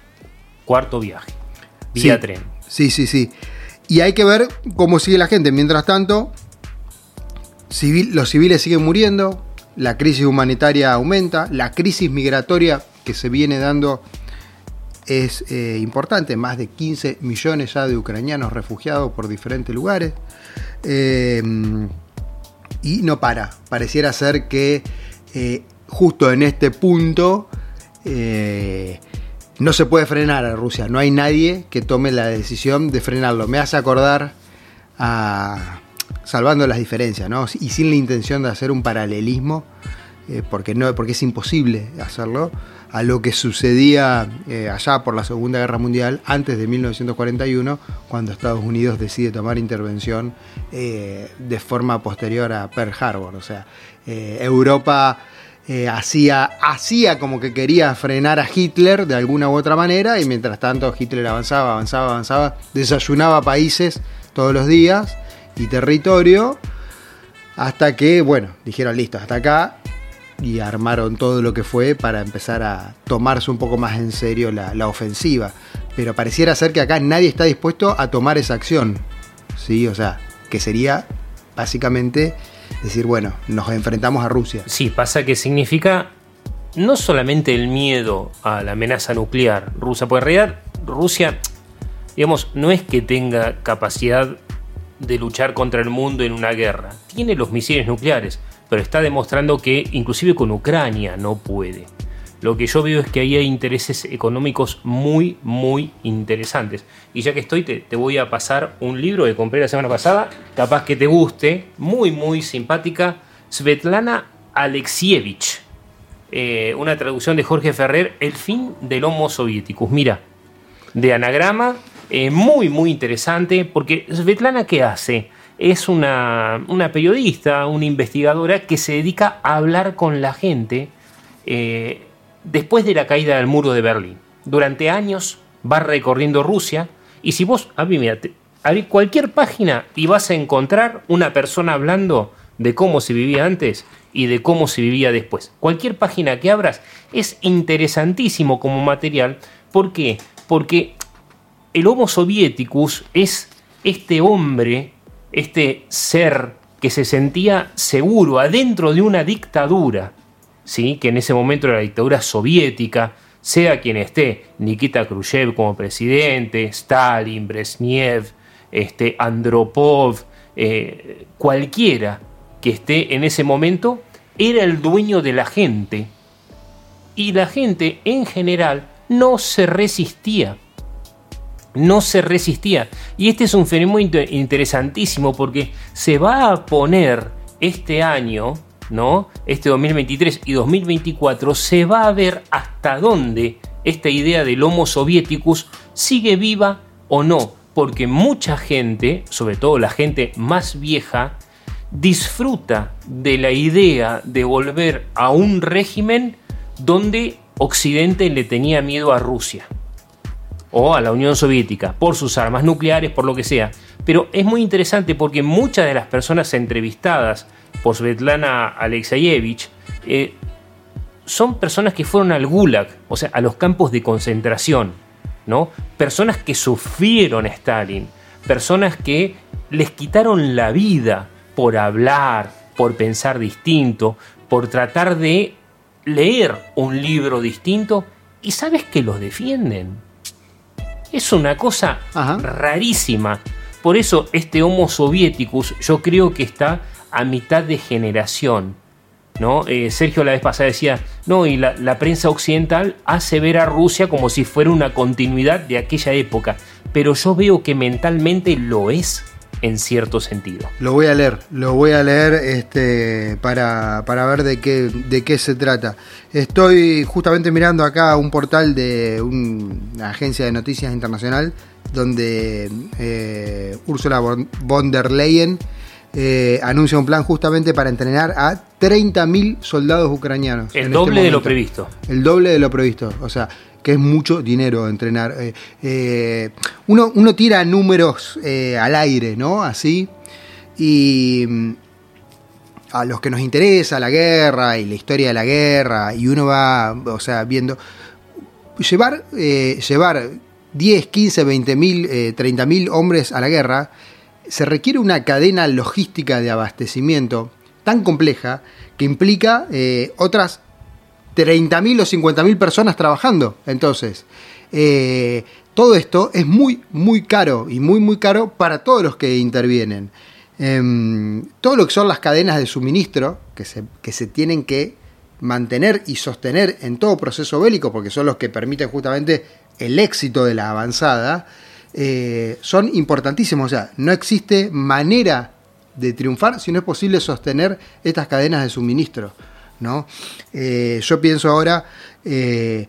Cuarto viaje. Vía Sí. tren. Sí, sí, sí. Y hay que ver cómo sigue la gente. Mientras tanto, civil- los civiles siguen muriendo, la crisis humanitaria aumenta, la crisis migratoria que se viene dando es eh, importante, más de 15 millones ya de ucranianos refugiados por diferentes lugares. Eh, y no para, pareciera ser que eh, justo en este punto no se puede frenar a Rusia, no hay nadie que tome la decisión de frenarlo. Me hace acordar salvando las diferencias, ¿no? Y sin la intención de hacer un paralelismo, porque, no, porque es imposible hacerlo, a lo que sucedía eh, allá por la Segunda Guerra Mundial, antes de 1941, cuando Estados Unidos decide tomar intervención eh, de forma posterior a Pearl Harbor. O sea, eh, Europa hacía, hacía como que quería frenar a Hitler de alguna u otra manera, y mientras tanto Hitler avanzaba, avanzaba, avanzaba, desayunaba países todos los días y territorio, hasta que, bueno, dijeron listo, hasta acá, y armaron todo lo que fue para empezar a tomarse un poco más en serio la, ofensiva. Pero pareciera ser que acá nadie está dispuesto a tomar esa acción. ¿Sí? O sea, que sería básicamente decir, bueno, nos enfrentamos a Rusia. Sí, pasa que significa no solamente el miedo a la amenaza nuclear rusa, porque en realidad Rusia digamos, no es que tenga capacidad de luchar contra el mundo en una guerra. Tiene los misiles nucleares, pero está demostrando que inclusive con Ucrania no puede. Lo que yo veo es que ahí hay intereses económicos muy, muy interesantes. Y ya que estoy, te, voy a pasar un libro que compré la semana pasada, capaz que te guste, muy, muy simpática, Svetlana Alexievich. Eh, una traducción de Jorge Ferrer, El fin del Homo Soviéticus. Mira, de anagrama, eh, muy, muy interesante, porque Svetlana, ¿qué hace? Es una, una periodista, una investigadora que se dedica a hablar con la gente eh, después de la caída del muro de Berlín. Durante años va recorriendo Rusia y si vos, a mí, mira, abrí cualquier página y vas a encontrar una persona hablando de cómo se vivía antes y de cómo se vivía después. Cualquier página que abras es interesantísimo como material. ¿Por qué? Porque el Homo Sovieticus es este hombre, este ser que se sentía seguro adentro de una dictadura, ¿sí? que en ese momento era la dictadura soviética, sea quien esté, Nikita Khrushchev como presidente, Stalin, Brezhnev, este, Andropov, eh, cualquiera que esté en ese momento, era el dueño de la gente. Y la gente en general no se resistía no se resistía. Y este es un fenómeno inter- interesantísimo porque se va a poner este año, ¿no? Este 2023 y 2024 se va a ver hasta dónde esta idea del Homo Sovieticus sigue viva o no, porque mucha gente, sobre todo la gente más vieja, disfruta de la idea de volver a un régimen donde Occidente le tenía miedo a Rusia o a la Unión Soviética por sus armas nucleares, por lo que sea. Pero es muy interesante porque muchas de las personas entrevistadas por Svetlana Alexeyevich eh, son personas que fueron al Gulag, o sea, a los campos de concentración, ¿no? Personas que sufrieron Stalin, personas que les quitaron la vida por hablar, por pensar distinto, por tratar de leer un libro distinto, y sabes que los defienden. Es una cosa rarísima. Por eso este Homo Sovieticus yo creo que está a mitad de generación. ¿no? Eh, Sergio la vez pasada decía, no, y la, la prensa occidental hace ver a Rusia como si fuera una continuidad de aquella época. Pero yo veo que mentalmente lo es en cierto sentido. Lo voy a leer, lo voy a leer este, para, para ver de qué, de qué se trata. Estoy justamente mirando acá un portal de un- una agencia de noticias internacional donde eh, Ursula von der Leyen eh, anuncia un plan justamente para entrenar a 30.000 soldados ucranianos. El en doble este de lo previsto. El doble de lo previsto. O sea, que es mucho dinero entrenar. Eh, eh, uno, uno tira números eh, al aire, ¿no? Así. Y mm, a los que nos interesa la guerra y la historia de la guerra, y uno va, o sea, viendo. Llevar, llevar 10, 15, 20 mil, eh, 30 mil hombres a la guerra se requiere una cadena logística de abastecimiento tan compleja que implica otras 30.000 o 50.000 personas trabajando. Entonces, eh, todo esto es muy, muy caro y muy, muy caro para todos los que intervienen. Em, todo lo que son las cadenas de suministro que se, que se tienen que mantener y sostener en todo proceso bélico, porque son los que permiten justamente el éxito de la avanzada, eh, son importantísimos. O sea, no existe manera de triunfar si no es posible sostener estas cadenas de suministro. ¿No? Eh, yo pienso ahora eh,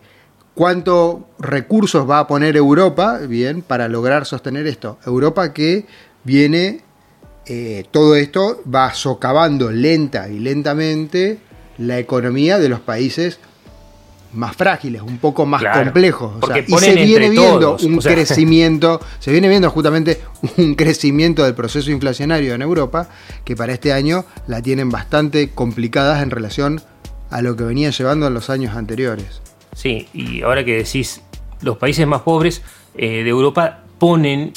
cuántos recursos va a poner Europa, bien, para lograr sostener esto. Europa que viene, eh, todo esto va socavando lenta y lentamente la economía de los países más frágiles, un poco más Claro, complejos. O sea, y se viene viendo todos, un o sea. [LAUGHS] crecimiento, se viene viendo justamente un crecimiento del proceso inflacionario en Europa, que para este año la tienen bastante complicadas en relación a lo que venían llevando en los años anteriores. Sí, y ahora que decís, los países más pobres eh, de Europa ponen,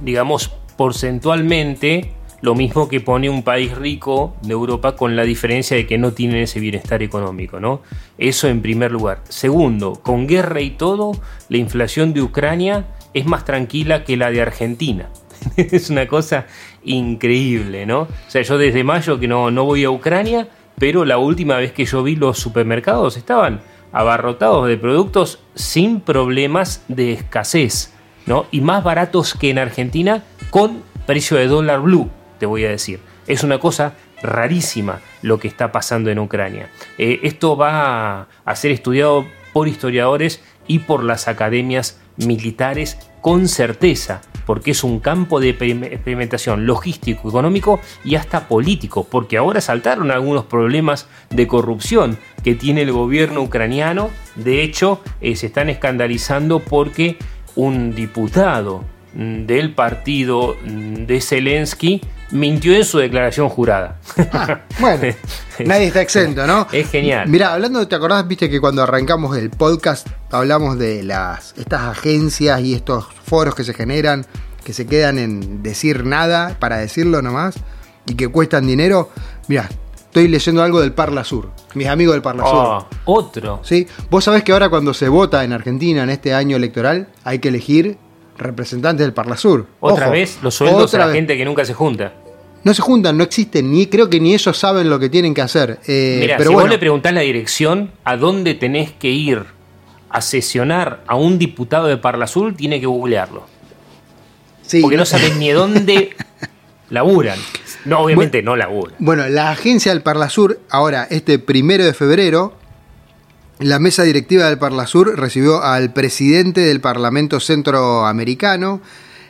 digamos, porcentualmente lo mismo que pone un país rico de Europa con la diferencia de que no tienen ese bienestar económico, ¿no? Eso en primer lugar. Segundo, con guerra y todo, la inflación de Ucrania es más tranquila que la de Argentina. [LAUGHS] es una cosa increíble, ¿no? O sea, yo desde mayo que no, no voy a Ucrania, pero la última vez que yo vi los supermercados estaban abarrotados de productos sin problemas de escasez, ¿no? Y más baratos que en Argentina con precio de dólar blue, voy a decir. Es una cosa rarísima lo que está pasando en Ucrania. Eh, esto va a ser estudiado por historiadores y por las academias militares con certeza, porque es un campo de experimentación logístico, económico y hasta político, porque ahora saltaron algunos problemas de corrupción que tiene el gobierno ucraniano. De hecho, eh, se están escandalizando porque un diputado mm, del partido mm, de Zelensky mintió en su declaración jurada. Ah, bueno, [LAUGHS] nadie está exento, ¿no? Es genial. Mira, hablando, ¿te acordás? Viste que cuando arrancamos el podcast hablamos de las estas agencias y estos foros que se generan, que se quedan en decir nada para decirlo nomás y que cuestan dinero. Mira, estoy leyendo algo del Parla Sur, mis amigos del Parla Oh, Sur. otro. ¿Sí? Vos sabés que ahora cuando se vota en Argentina en este año electoral hay que elegir representantes del Parla Sur. Otra Ojo, vez los sueldos otra a la vez. gente que nunca se junta. No se juntan, no existen, ni creo que ni ellos saben lo que tienen que hacer. Eh, Mira, pero si bueno, vos le preguntás la dirección a dónde tenés que ir a sesionar a un diputado de Parla Azul, tiene que googlearlo. sí. Porque no saben ni dónde [LAUGHS] laburan. No, obviamente no laburan. Bueno, la agencia del Parlasur, ahora, este primero de febrero, la mesa directiva del Parlasur recibió al presidente del Parlamento Centroamericano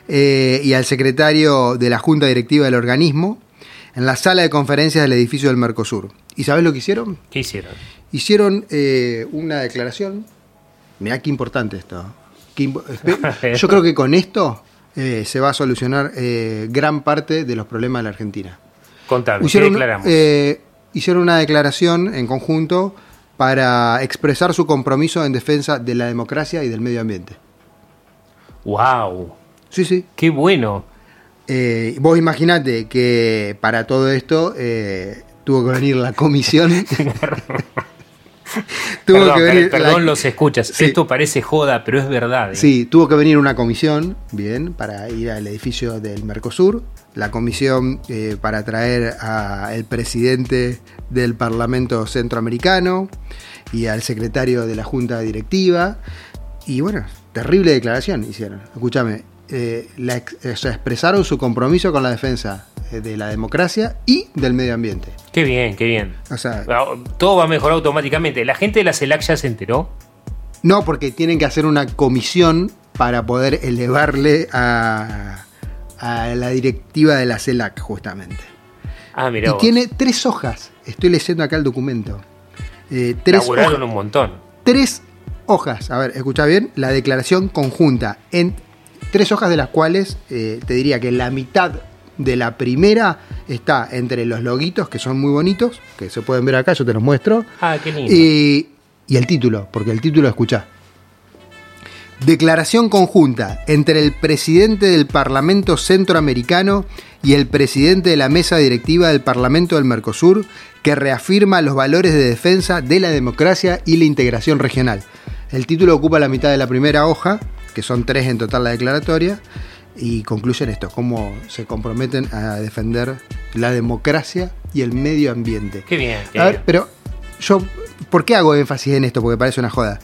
eh, y al secretario de la Junta Directiva del organismo en la sala de conferencias del edificio del Mercosur. ¿Y sabes lo que hicieron? ¿Qué hicieron? Hicieron eh, una declaración. Mirá qué importante esto. Qué [LAUGHS] Yo creo que con esto eh, se va a solucionar gran parte de los problemas de la Argentina. Contame, ¿qué declaramos? hicieron una declaración en conjunto para expresar su compromiso en defensa de la democracia y del medio ambiente. ¡Wow! Sí, sí. ¡Qué bueno! Eh, vos imaginate que para todo esto eh, tuvo que venir la comisión. [LAUGHS] [LAUGHS] tuvo perdón, que venir per- perdón la- los escuchas. Sí. Esto parece joda, pero es verdad. ¿eh? Sí, tuvo que venir una comisión, bien, para ir al edificio del Mercosur. La comisión para traer al presidente del Parlamento Centroamericano y al secretario de la Junta Directiva. Y bueno, terrible declaración hicieron. Escúchame, eh, la ex- o sea, expresaron su compromiso con la defensa eh, de la democracia y del medio ambiente. Qué bien, qué bien. O sea, Ah, Todo va a mejorar automáticamente. La gente de la CELAC ya se enteró. No, porque tienen que hacer una comisión para poder elevarle a, a la directiva de la CELAC, justamente. Ah, mira. y tiene tres hojas. Estoy leyendo acá el documento. Eh, tres, hojas, un montón. tres hojas. A ver, escucha bien. La declaración conjunta. En tres hojas de las cuales eh, te diría que la mitad de la primera está entre los loguitos, que son muy bonitos, que se pueden ver acá, yo te los muestro. Ah, qué lindo. Y, y el título, porque el título escucha. Declaración conjunta entre el presidente del Parlamento Centroamericano y el presidente de la mesa directiva del Parlamento del Mercosur que reafirma los valores de defensa de la democracia y la integración regional. El título ocupa la mitad de la primera hoja, que son tres en total la declaratoria, y concluyen esto, cómo se comprometen a defender la democracia y el medio ambiente. Qué bien. qué A ver, bien. pero yo, ¿por qué hago énfasis en esto? Porque parece una joda.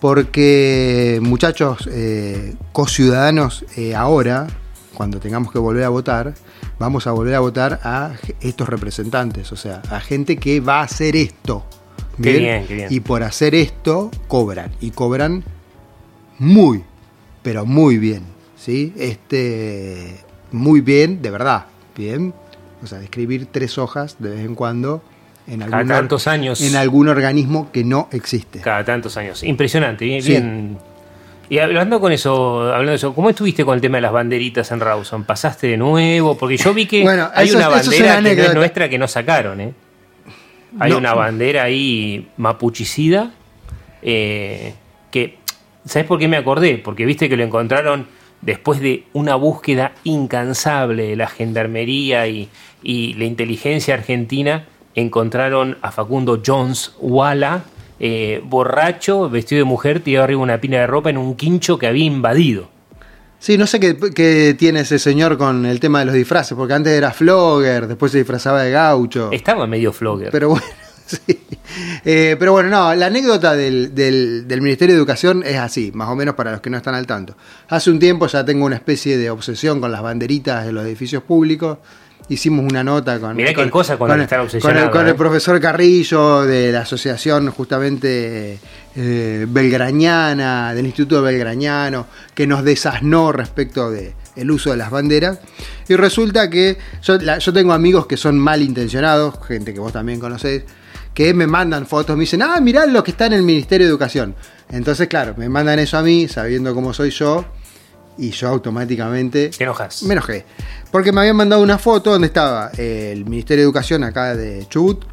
Porque, muchachos, eh, co-ciudadanos, eh, ahora, cuando tengamos que volver a votar, vamos a volver a votar a estos representantes, o sea, a gente que va a hacer esto. Qué bien, qué bien. Y por hacer esto, cobran. Y cobran muy, pero muy bien. ¿Sí? Este. Muy bien, de verdad. Bien. O sea, escribir tres hojas de vez en cuando en Cada algún, tantos años. en algún organismo que no existe. Cada tantos años. Impresionante. Bien. Sí. bien. Y hablando con eso, hablando de eso, ¿cómo estuviste con el tema de las banderitas en Rawson? ¿Pasaste de nuevo? Porque yo vi que [LAUGHS] Bueno, hay eso- una bandera que no es nuestra que no sacaron, ¿eh? Hay No. una bandera ahí mapuchicida eh, que, ¿sabes por qué me acordé? Porque viste que lo encontraron después de una búsqueda incansable de la gendarmería y, y la inteligencia argentina, encontraron a Facundo Jones Walla, eh, borracho, vestido de mujer, tirado arriba una pila de ropa en un quincho que había invadido. Sí, no sé qué, qué tiene ese señor con el tema de los disfraces, porque antes era flogger, después se disfrazaba de gaucho. Estaba medio flogger. Pero bueno, [LAUGHS] sí. Eh, pero bueno, no, la anécdota del, del- del Ministerio de Educación es así, más o menos para los que no están al tanto. Hace un tiempo ya tengo una especie de obsesión con las banderitas de los edificios públicos. Hicimos una nota con, Mirá qué con, cosa con con estar el, con el eh. profesor Carrillo de la asociación justamente eh, belgrañana, del Instituto Belgrañano, que nos desasnó respecto de el uso de las banderas. Y resulta que yo, la- yo tengo amigos que son malintencionados, gente que vos también conocés, que me mandan fotos, me dicen, ah, mirá lo que está en el Ministerio de Educación. Entonces, claro, me mandan eso a mí, sabiendo cómo soy yo, y yo automáticamente Te enojas. me enojé. Porque me habían mandado una foto donde estaba eh, el Ministerio de Educación acá de Chubut.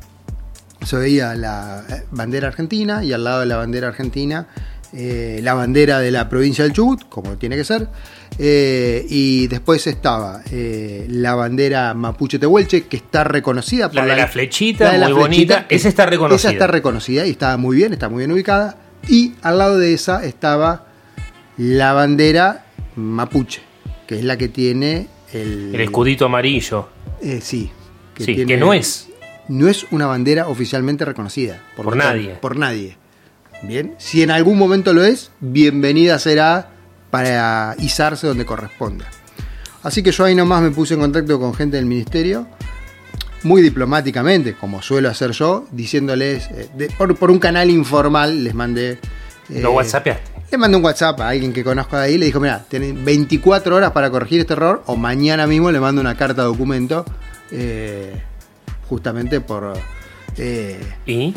Se veía la eh, bandera argentina y al lado de la bandera argentina eh, la bandera de la provincia del Chubut, como tiene que ser. Eh, y después estaba eh, la bandera mapuche tehuelche, que está reconocida por La de la flechita, la de la muy bonita. Esa está reconocida. Esa está reconocida y está muy bien, está muy bien ubicada. Y al lado de esa estaba la bandera mapuche, que es la que tiene el, El escudito amarillo. eh, sí. sí, tiene- que no es. No es una bandera oficialmente reconocida. Por tanto, nadie. Por nadie. Bien. Si en algún momento lo es, bienvenida será para izarse donde corresponda. Así que yo ahí nomás me puse en contacto con gente del ministerio, muy diplomáticamente, como suelo hacer yo, diciéndoles, eh, de- por, por un canal informal les mandé... eh, Lo whatsappeaste. le mandé un WhatsApp a alguien que conozco de ahí le dijo, mira, tienen 24 horas para corregir este error o mañana mismo le mando una carta documento eh, justamente por eh, Y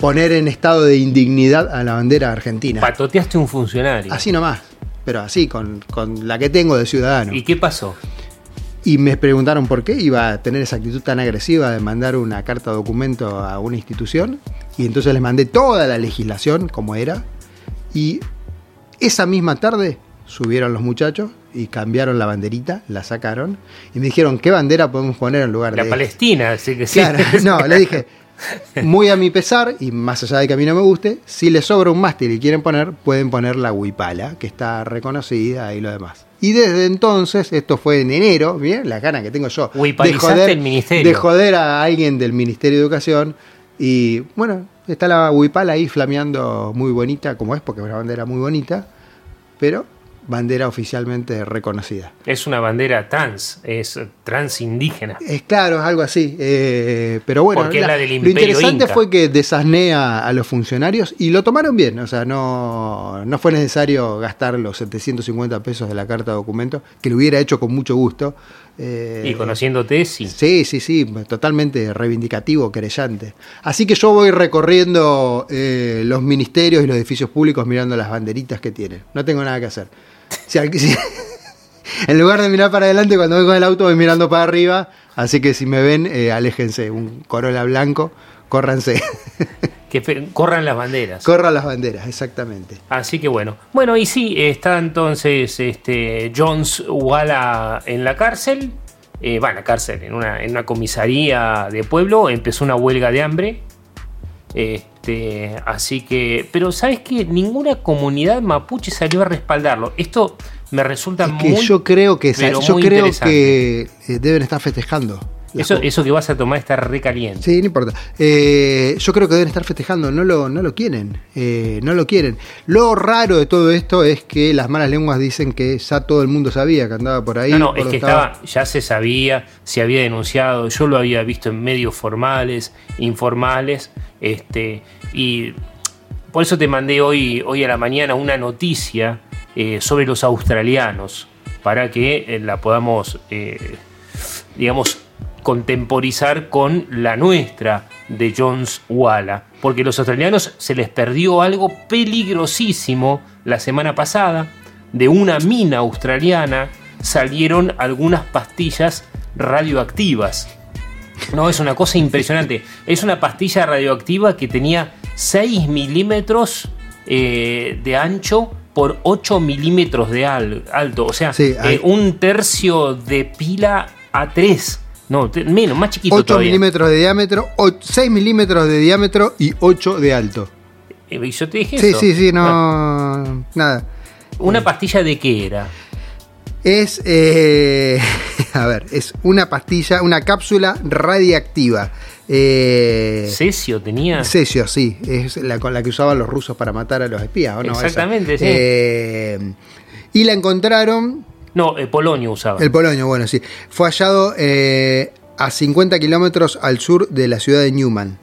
poner en estado de indignidad a la bandera argentina. patoteaste un funcionario. Así nomás, pero así, con, con la que tengo de ciudadano. ¿Y qué pasó? Y me preguntaron por qué iba a tener esa actitud tan agresiva de mandar una carta documento a una institución. Y entonces les mandé toda la legislación como era. Y esa misma tarde subieron los muchachos y cambiaron la banderita, la sacaron. Y me dijeron, ¿qué bandera podemos poner en lugar La de Palestina, así que sí. Claro, no, le dije, muy a mi pesar, y más allá de que a mí no me guste, si les sobra un mástil y quieren poner, pueden poner la huipala, que está reconocida y lo demás. Y desde entonces, esto fue en enero, bien, la gana que tengo yo de Huipalizaste el ministerio. de joder a alguien del Ministerio de Educación. Y bueno, está la huipala ahí flameando muy bonita, como es, porque es una bandera muy bonita, pero bandera oficialmente reconocida. Es una bandera trans, es trans indígena. Es claro, es algo así. eh, pero bueno, la del lo interesante Inca. fue que desasné a, a los funcionarios y lo tomaron bien. O sea, no, no fue necesario gastar los 750 pesos de la carta de documento, que lo hubiera hecho con mucho gusto. eh, Y conociéndote, sí. Sí, sí, sí, totalmente reivindicativo, querellante. Así que yo voy recorriendo eh, los ministerios y los edificios públicos mirando las banderitas que tienen. No tengo nada que hacer. Si [LAUGHS] en lugar de mirar para adelante, cuando voy con el auto voy mirando para arriba. Así que si me ven, eh, aléjense. Un Corolla blanco, córranse. [LAUGHS] Que corran las banderas. Corran las banderas, exactamente. Así que bueno. Bueno, y sí, está entonces este Jones Walla en la cárcel. Eh, va, la cárcel, en una, en una comisaría de pueblo. Empezó una huelga de hambre. Este, así que. Pero ¿sabes qué? Ninguna comunidad mapuche salió a respaldarlo. Esto me resulta Es que muy. yo creo que, yo muy creo que eh, deben estar festejando. Eso, eso que vas a tomar está recaliente. Sí, no importa. Eh, yo creo que deben estar festejando, no lo, no lo quieren. eh, no lo quieren. Lo raro de todo esto es que las malas lenguas dicen que ya todo el mundo sabía que andaba por ahí. No, no, es que estaba, ya se sabía, se había denunciado, yo lo había visto en medios formales, informales, este, y por eso te mandé hoy, hoy a la mañana una noticia eh, sobre los australianos, para que la podamos, eh, digamos, contemporizar con la nuestra de Jones Walla, porque los australianos se les perdió algo peligrosísimo la semana pasada, de una mina australiana salieron algunas pastillas radioactivas. No, es una cosa impresionante. Es una pastilla radioactiva que tenía 6 milímetros eh, de ancho por 8 milímetros de al- alto. O sea, Sí, hay- eh, un tercio de pila A3. No, menos, más chiquito 8 todavía. milímetros de diámetro, 6 milímetros de diámetro y 8 de alto. Eh, y yo te dije Sí, eso. sí, sí, no. Ah, Nada. ¿Una pastilla de qué era? Es, eh, [LAUGHS] a ver, es una pastilla, una cápsula radiactiva. Eh, Cesio tenía. Cesio, sí, es la con la que usaban los rusos para matar a los espías, ¿o no? Esa. Exactamente, sí. Eh, y la encontraron, No, el Polonio usaba. el Polonio, bueno, sí, fue hallado eh, a 50 kilómetros al sur de la ciudad de Newman,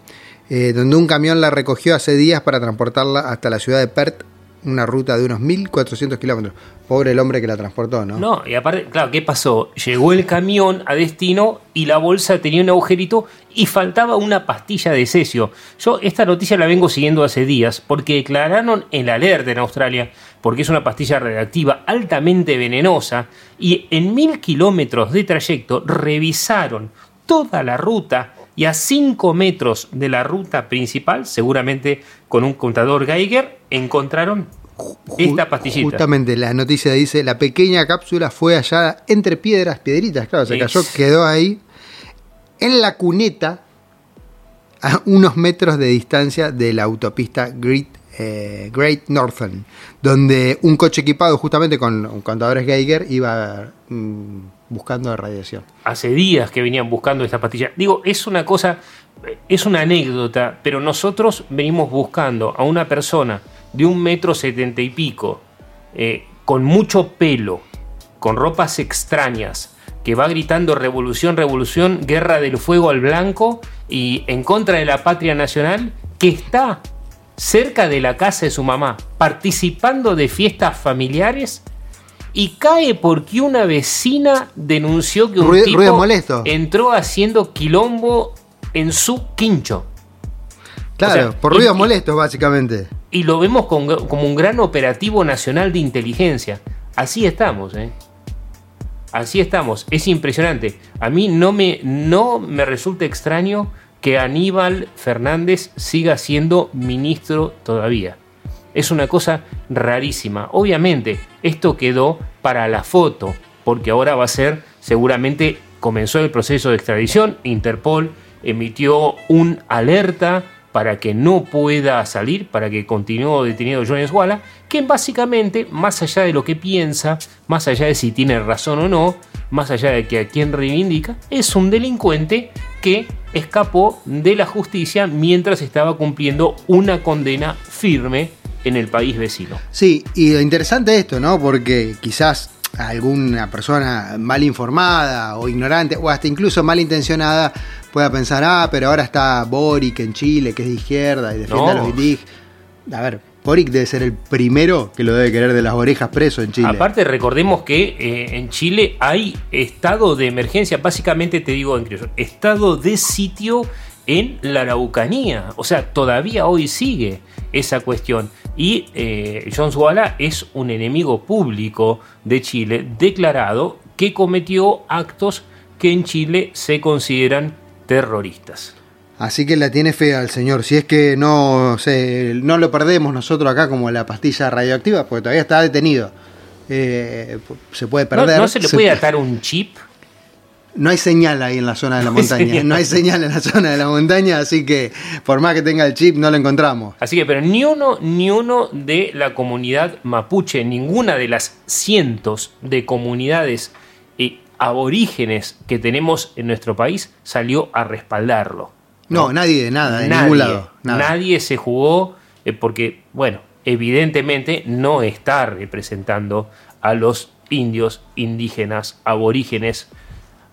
eh, donde un camión la recogió hace días para transportarla hasta la ciudad de Perth, una ruta de unos 1.400 kilómetros. Pobre el hombre que la transportó, ¿no? No, y aparte, claro, ¿qué pasó? Llegó el camión a destino y la bolsa tenía un agujerito y faltaba una pastilla de cesio. Yo esta noticia la vengo siguiendo hace días porque declararon el alerta en Australia porque es una pastilla radiactiva altamente venenosa y en mil kilómetros de trayecto revisaron toda la ruta y a 5 metros de la ruta principal, seguramente con un contador Geiger, encontraron esta pastillita. Justamente la noticia dice, la pequeña cápsula fue hallada entre piedras, piedritas, claro, se cayó, quedó ahí, en la cuneta, a unos metros de distancia de la autopista Great, eh, Great Northern, donde un coche equipado justamente con contadores Geiger iba mm, buscando radiación. hace días que venían buscando esta pastilla. Digo, es una cosa, es una anécdota, pero nosotros venimos buscando a una persona de un metro setenta y pico, eh, con mucho pelo, con ropas extrañas, que va gritando revolución, revolución, guerra del fuego al blanco y en contra de la patria nacional, que está cerca de la casa de su mamá, participando de fiestas familiares y cae porque una vecina denunció que un Ruido- tipo ruido molesto. entró haciendo quilombo en su quincho. Claro, O sea, por ruidos molestos básicamente. Y lo vemos con- como un gran operativo nacional de inteligencia. Así estamos, ¿eh? Así estamos. Es impresionante. A mí no me, no me resulta extraño que Aníbal Fernández siga siendo ministro todavía. Es una cosa rarísima. Obviamente, esto quedó para la foto, porque ahora va a ser, seguramente comenzó el proceso de extradición, Interpol emitió un alerta para que no pueda salir, para que continúe detenido Jones Walla, que básicamente, más allá de lo que piensa, más allá de si tiene razón o no, más allá de que a quien reivindica, es un delincuente que escapó de la justicia mientras estaba cumpliendo una condena firme en el país vecino. Sí, y lo interesante es esto, ¿no? Porque quizás alguna persona mal informada o ignorante o hasta incluso malintencionada pueda pensar, ah, pero ahora está Boric en Chile, que es de izquierda y defiende No. a los indígenas. A ver, Boric debe ser el primero que lo debe querer de las orejas preso en Chile. Aparte, recordemos que eh, en Chile hay estado de emergencia, básicamente te digo en criollo, estado de sitio en la Araucanía. O sea, todavía hoy sigue esa cuestión. Y eh, Jones Walla es un enemigo público de Chile, declarado, que cometió actos que en Chile se consideran terroristas. Así que la tiene fea el señor. Si es que no, se, no lo perdemos nosotros acá como la pastilla radioactiva, porque todavía está detenido. Eh, se puede ¿No, perder. no se le puede atar un chip? No hay señal ahí en la zona de la montaña. No hay señal en la zona de la montaña, así que por más que tenga el chip, no lo encontramos. Así que, pero ni uno, ni uno de la comunidad mapuche, ninguna de las cientos de comunidades eh, aborígenes que tenemos en nuestro país salió a respaldarlo. No, nadie de nada, de nadie, ningún lado. Nada. nadie se jugó eh, porque, bueno, evidentemente no está representando a los indios, indígenas, aborígenes,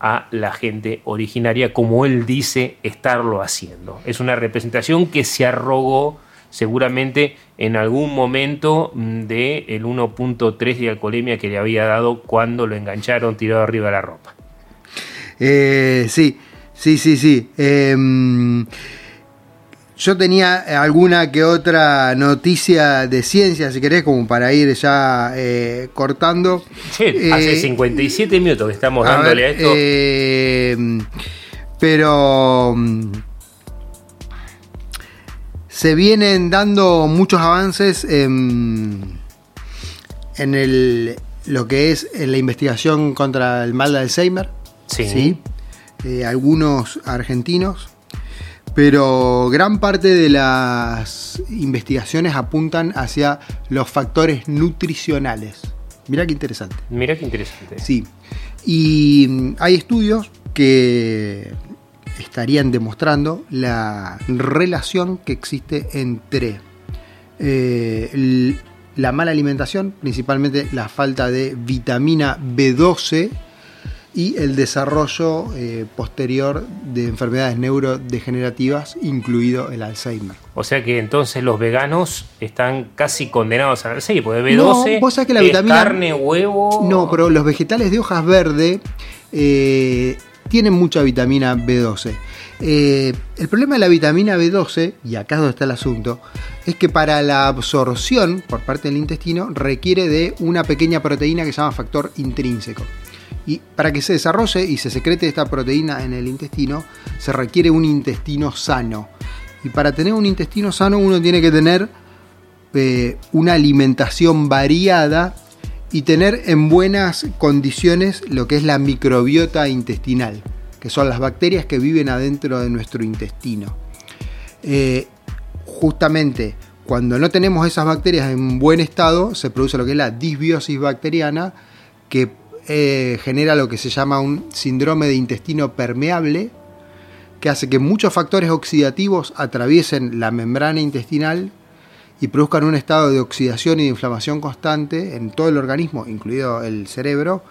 a la gente originaria como él dice estarlo haciendo. Es una representación que se arrogó seguramente en algún momento del el 1.3 de alcoholemia que le había dado cuando lo engancharon tirado arriba de la ropa. Eh, sí, sí, sí, sí. Em, yo tenía alguna que otra noticia de ciencia, si querés, como para ir ya eh, cortando. Che, hace Eh, 57 minutos que estamos A dándole ver, a esto. eh, pero mm, se vienen dando muchos avances en, en el, lo que es en la investigación contra el mal de Alzheimer. Sí. Eh, algunos argentinos. Pero gran parte de las investigaciones apuntan hacia los factores nutricionales. Mirá qué interesante. Mira qué interesante. Sí. Y mm, hay estudios que estarían demostrando la relación que existe entre eh, la mala alimentación, principalmente la falta de vitamina B12 y el desarrollo eh, posterior de enfermedades neurodegenerativas, incluido el Alzheimer. O sea que entonces los veganos están casi condenados a sí, porque B12 No, vos sabés que la es vitamina- carne, huevo. No, pero los vegetales de hojas verde eh, tienen mucha vitamina B12. Eh, el problema de la vitamina B12, y acá es donde está el asunto, es que para la absorción por parte del intestino requiere de una pequeña proteína que se llama factor intrínseco. Y para que se desarrolle y se secrete esta proteína en el intestino, se requiere un intestino sano. Y para tener un intestino sano uno tiene que tener eh, una alimentación variada y tener en buenas condiciones lo que es la microbiota intestinal, que son las bacterias que viven adentro de nuestro intestino. Eh, justamente cuando no tenemos esas bacterias en buen estado, se produce lo que es la disbiosis bacteriana, que eh, genera lo que se llama un síndrome de intestino permeable, que hace que muchos factores oxidativos atraviesen la membrana intestinal y produzcan un estado de oxidación y de inflamación constante en todo el organismo, incluido el cerebro,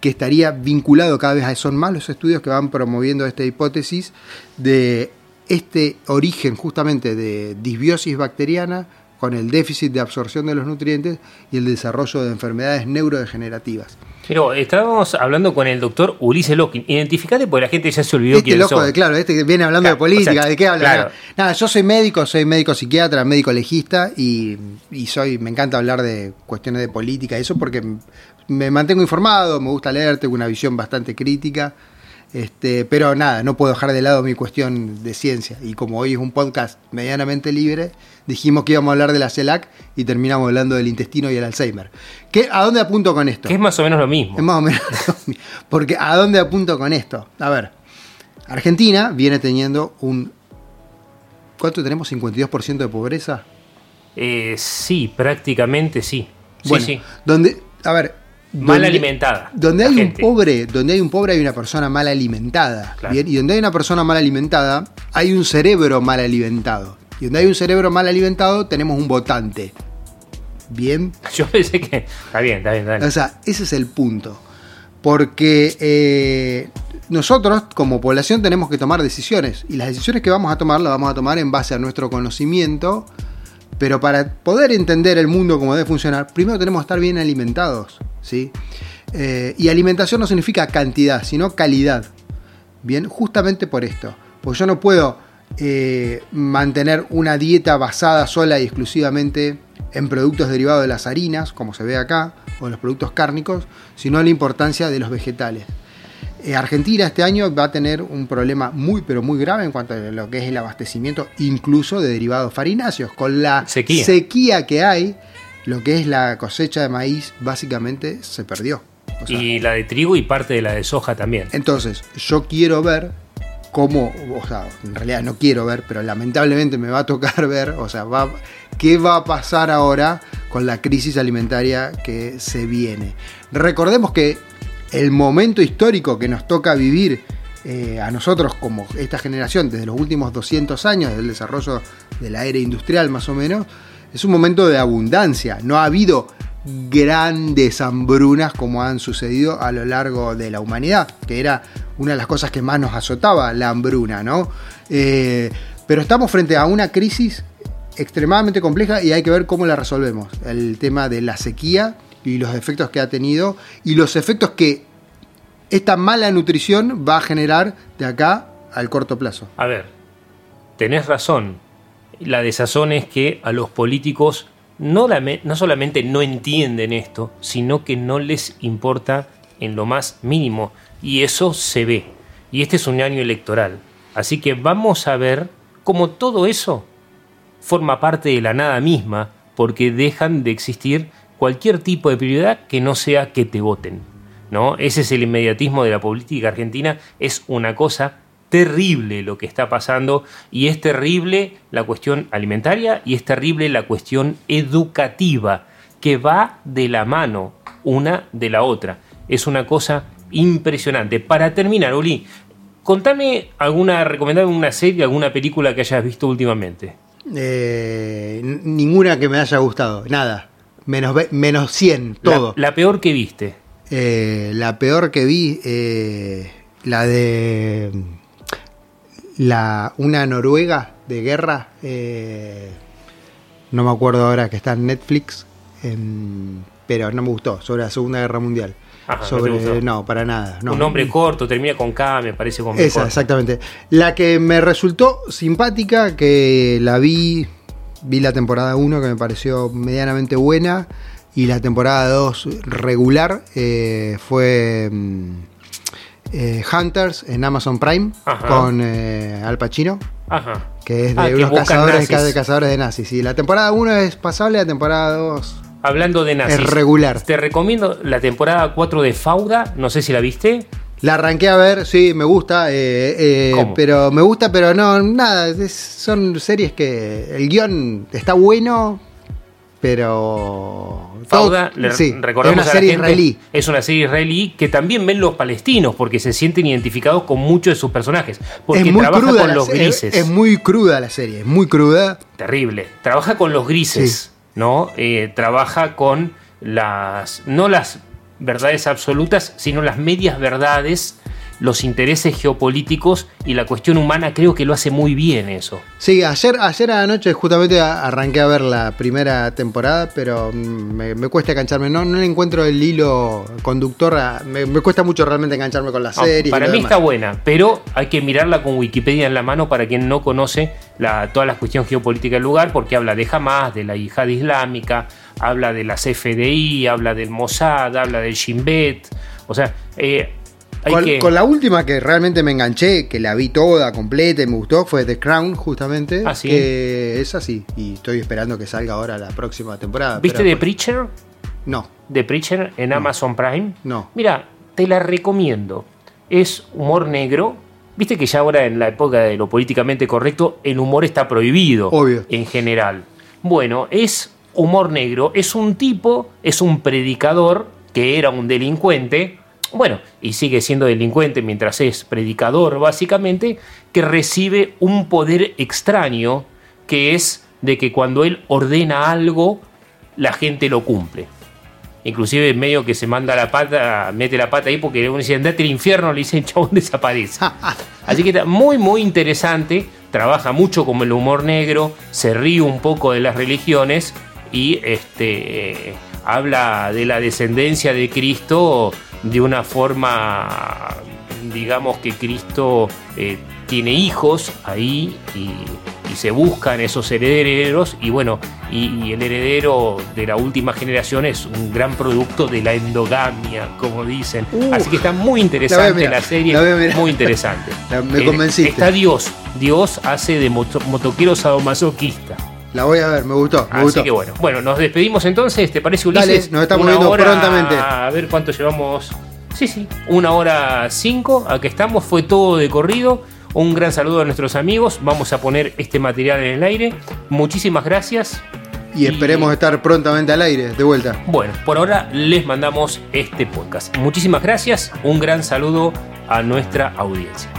que estaría vinculado cada vez a son más los estudios que van promoviendo esta hipótesis de este origen justamente de disbiosis bacteriana con el déficit de absorción de los nutrientes y el desarrollo de enfermedades neurodegenerativas. Pero estábamos hablando con el doctor Ulises Locking. Identificate porque la gente ya se olvidó Este quién loco, de, claro, este que viene hablando Claro, de política, o sea, ¿de qué habla? claro. Nada, yo soy médico, soy médico psiquiatra, médico legista y, y soy, me encanta hablar de cuestiones de política y eso porque me mantengo informado, me gusta leer, tengo una visión bastante crítica. Este, pero nada, no puedo dejar de lado mi cuestión de ciencia. Y como hoy es un podcast medianamente libre, dijimos que íbamos a hablar de la CELAC y terminamos hablando del intestino y el Alzheimer. ¿Qué, ¿A dónde apunto con esto? Que es más o menos lo mismo. Es más o menos lo [LAUGHS] mismo. Porque ¿a dónde apunto con esto? A ver, Argentina viene teniendo un... ¿Cuánto tenemos? ¿52% de pobreza? Eh, sí, prácticamente sí. Sí, bueno, sí. donde... A ver... Mal donde- alimentada. Donde hay un pobre, donde hay un pobre hay una persona mal alimentada. Claro. ¿bien? Y donde hay una persona mal alimentada, hay un cerebro mal alimentado. Y donde hay un cerebro mal alimentado, tenemos un votante. Bien. [LAUGHS] Yo pensé que. Está bien, está bien, está bien. O sea, ese es el punto. Porque eh, nosotros como población tenemos que tomar decisiones. Y las decisiones que vamos a tomar las vamos a tomar en base a nuestro conocimiento. Pero para poder entender el mundo como debe funcionar, primero tenemos que estar bien alimentados. ¿sí? Eh, y alimentación no significa cantidad, sino calidad. Bien, justamente por esto. Porque yo no puedo eh, mantener una dieta basada sola y exclusivamente en productos derivados de las harinas, como se ve acá, o en los productos cárnicos, sino la importancia de los vegetales. Eh, Argentina este año va a tener un problema muy, pero muy grave en cuanto a lo que es el abastecimiento, incluso de derivados farináceos. Con la Sequía. sequía que hay, lo que es la cosecha de maíz, básicamente se perdió. O sea, y la de trigo y parte de la de soja también. entonces, yo quiero ver cómo, o sea, en realidad no quiero ver, pero lamentablemente me va a tocar [LAUGHS] ver, o sea, va, qué va a pasar ahora con la crisis alimentaria que se viene. Recordemos que el momento histórico que nos toca vivir eh, a nosotros como esta generación desde los últimos 200 años del desarrollo de la era industrial más o menos, es un momento de abundancia. No ha habido grandes hambrunas como han sucedido a lo largo de la humanidad, que era una de las cosas que más nos azotaba, la hambruna, ¿no? Eh, pero estamos frente a una crisis extremadamente compleja y hay que ver cómo la resolvemos. El tema de la sequía y los efectos que ha tenido y los efectos que esta mala nutrición va a generar de acá al corto plazo. A ver, tenés razón. La desazón es que a los políticos no, la no solamente no entienden esto, sino que no les importa en lo más mínimo. Y eso se ve. Y este es un año electoral. Así que vamos a ver cómo todo eso forma parte de la nada misma, porque dejan de existir cualquier tipo de prioridad que no sea que te voten. ¿no? Ese es el inmediatismo de la política argentina, es una cosa terrible lo que está pasando y es terrible la cuestión alimentaria y es terrible la cuestión educativa, que va de la mano una de la otra. Es una cosa impresionante. Para terminar, Uli, contame alguna, recomendame una serie, alguna película que hayas visto últimamente. Eh, ninguna que me haya gustado, nada. Menos, menos 100, La- todo. La, peor que viste. Eh, la peor que vi, eh, la de la una noruega de guerra, eh, no me acuerdo ahora que está en Netflix, pero no me gustó, sobre la Segunda Guerra Mundial. Ajá, no sobre, para nada. no. Un nombre corto, termina con K, me parece con Esa, exactamente. La que me resultó simpática, que la vi, vi la temporada 1 que me pareció medianamente buena y la temporada 2 regular, eh, fue mm, eh, Hunters en Amazon Prime Ajá. con eh, Al Pacino. Ajá. Que es de Ah, unos cazadores, de cazadores de nazis. Y la temporada 1 es pasable, la temporada 2 Hablando de nazis. es regular. Te recomiendo la temporada 4 de Fauda, no sé si la viste. La arranqué a ver, sí, me gusta, eh, eh, pero me gusta, pero no, nada, es- son series que el guion está bueno, pero... Fauda, todo- le sí, recordamos es una a la serie gente, israelí. Es una serie israelí que también ven los palestinos porque se sienten identificados con muchos de sus personajes. Porque es muy trabaja cruda con los se- grises. Es, es muy cruda la serie, es muy cruda. Terrible. Trabaja con los grises, ¿no? Eh, trabaja con las. no las verdades absolutas, sino las medias verdades, los intereses geopolíticos y la cuestión humana. Creo que lo hace muy bien eso. Sí, ayer, ayer a la noche justamente arranqué a ver la primera temporada, pero mm, me, me cuesta engancharme, no, no encuentro el hilo conductor, a- me, me cuesta mucho realmente engancharme con la serie. para mí demás. está buena, pero hay que mirarla con Wikipedia en la mano para quien no conoce la, toda la cuestión geopolítica del lugar, porque habla de Hamas, de la yihad islámica, habla de las FDI, habla del Mossad, habla del Shin Bet. O sea, eh, hay Con, que. con la última que realmente me enganché, que la vi toda, completa y me gustó, fue The Crown, justamente. Ah, ¿sí? Que es así. Y estoy esperando que salga ahora la próxima temporada. ¿Viste The Preacher? No, The Preacher en Amazon Prime. no. Mira, te la recomiendo. Es humor negro. Viste que ya ahora en la época de lo políticamente correcto, el humor está prohibido. Obvio. En general. Bueno, es humor negro. Es un tipo, es un predicador que era un delincuente. Bueno, y sigue siendo delincuente mientras es predicador, básicamente, que recibe un poder extraño que es de que cuando él ordena algo, la gente lo cumple. Inclusive medio que se manda la pata, mete la pata ahí porque uno dice, andate al infierno, le dice el chabón desaparece. [LAUGHS] Así que está muy, muy interesante. Trabaja mucho con el humor negro, se ríe un poco de las religiones y este, eh, habla de la descendencia de Cristo de una forma, digamos que Cristo eh, tiene hijos ahí y, y se buscan esos herederos y bueno, y, y el heredero de la última generación es un gran producto de la endogamia, como dicen. Uh, Así que está muy interesante la, serie, la mirar. muy interesante. [LAUGHS] La- me Eh, convenciste. Está Dios, Dios hace de moto- motoquero sadomasoquista. La voy a ver, me gustó, me Así gustó. que bueno, bueno, nos despedimos entonces, ¿te parece Ulises? Dale, nos estamos viendo hora- prontamente. A ver cuánto llevamos. Sí, sí, una hora cinco, aquí estamos, fue todo de corrido. Un gran saludo a nuestros amigos, vamos a poner este material en el aire. Muchísimas gracias. Y esperemos estar prontamente al aire, de vuelta. Bueno, por ahora les mandamos este podcast. Muchísimas gracias, un gran saludo a nuestra audiencia.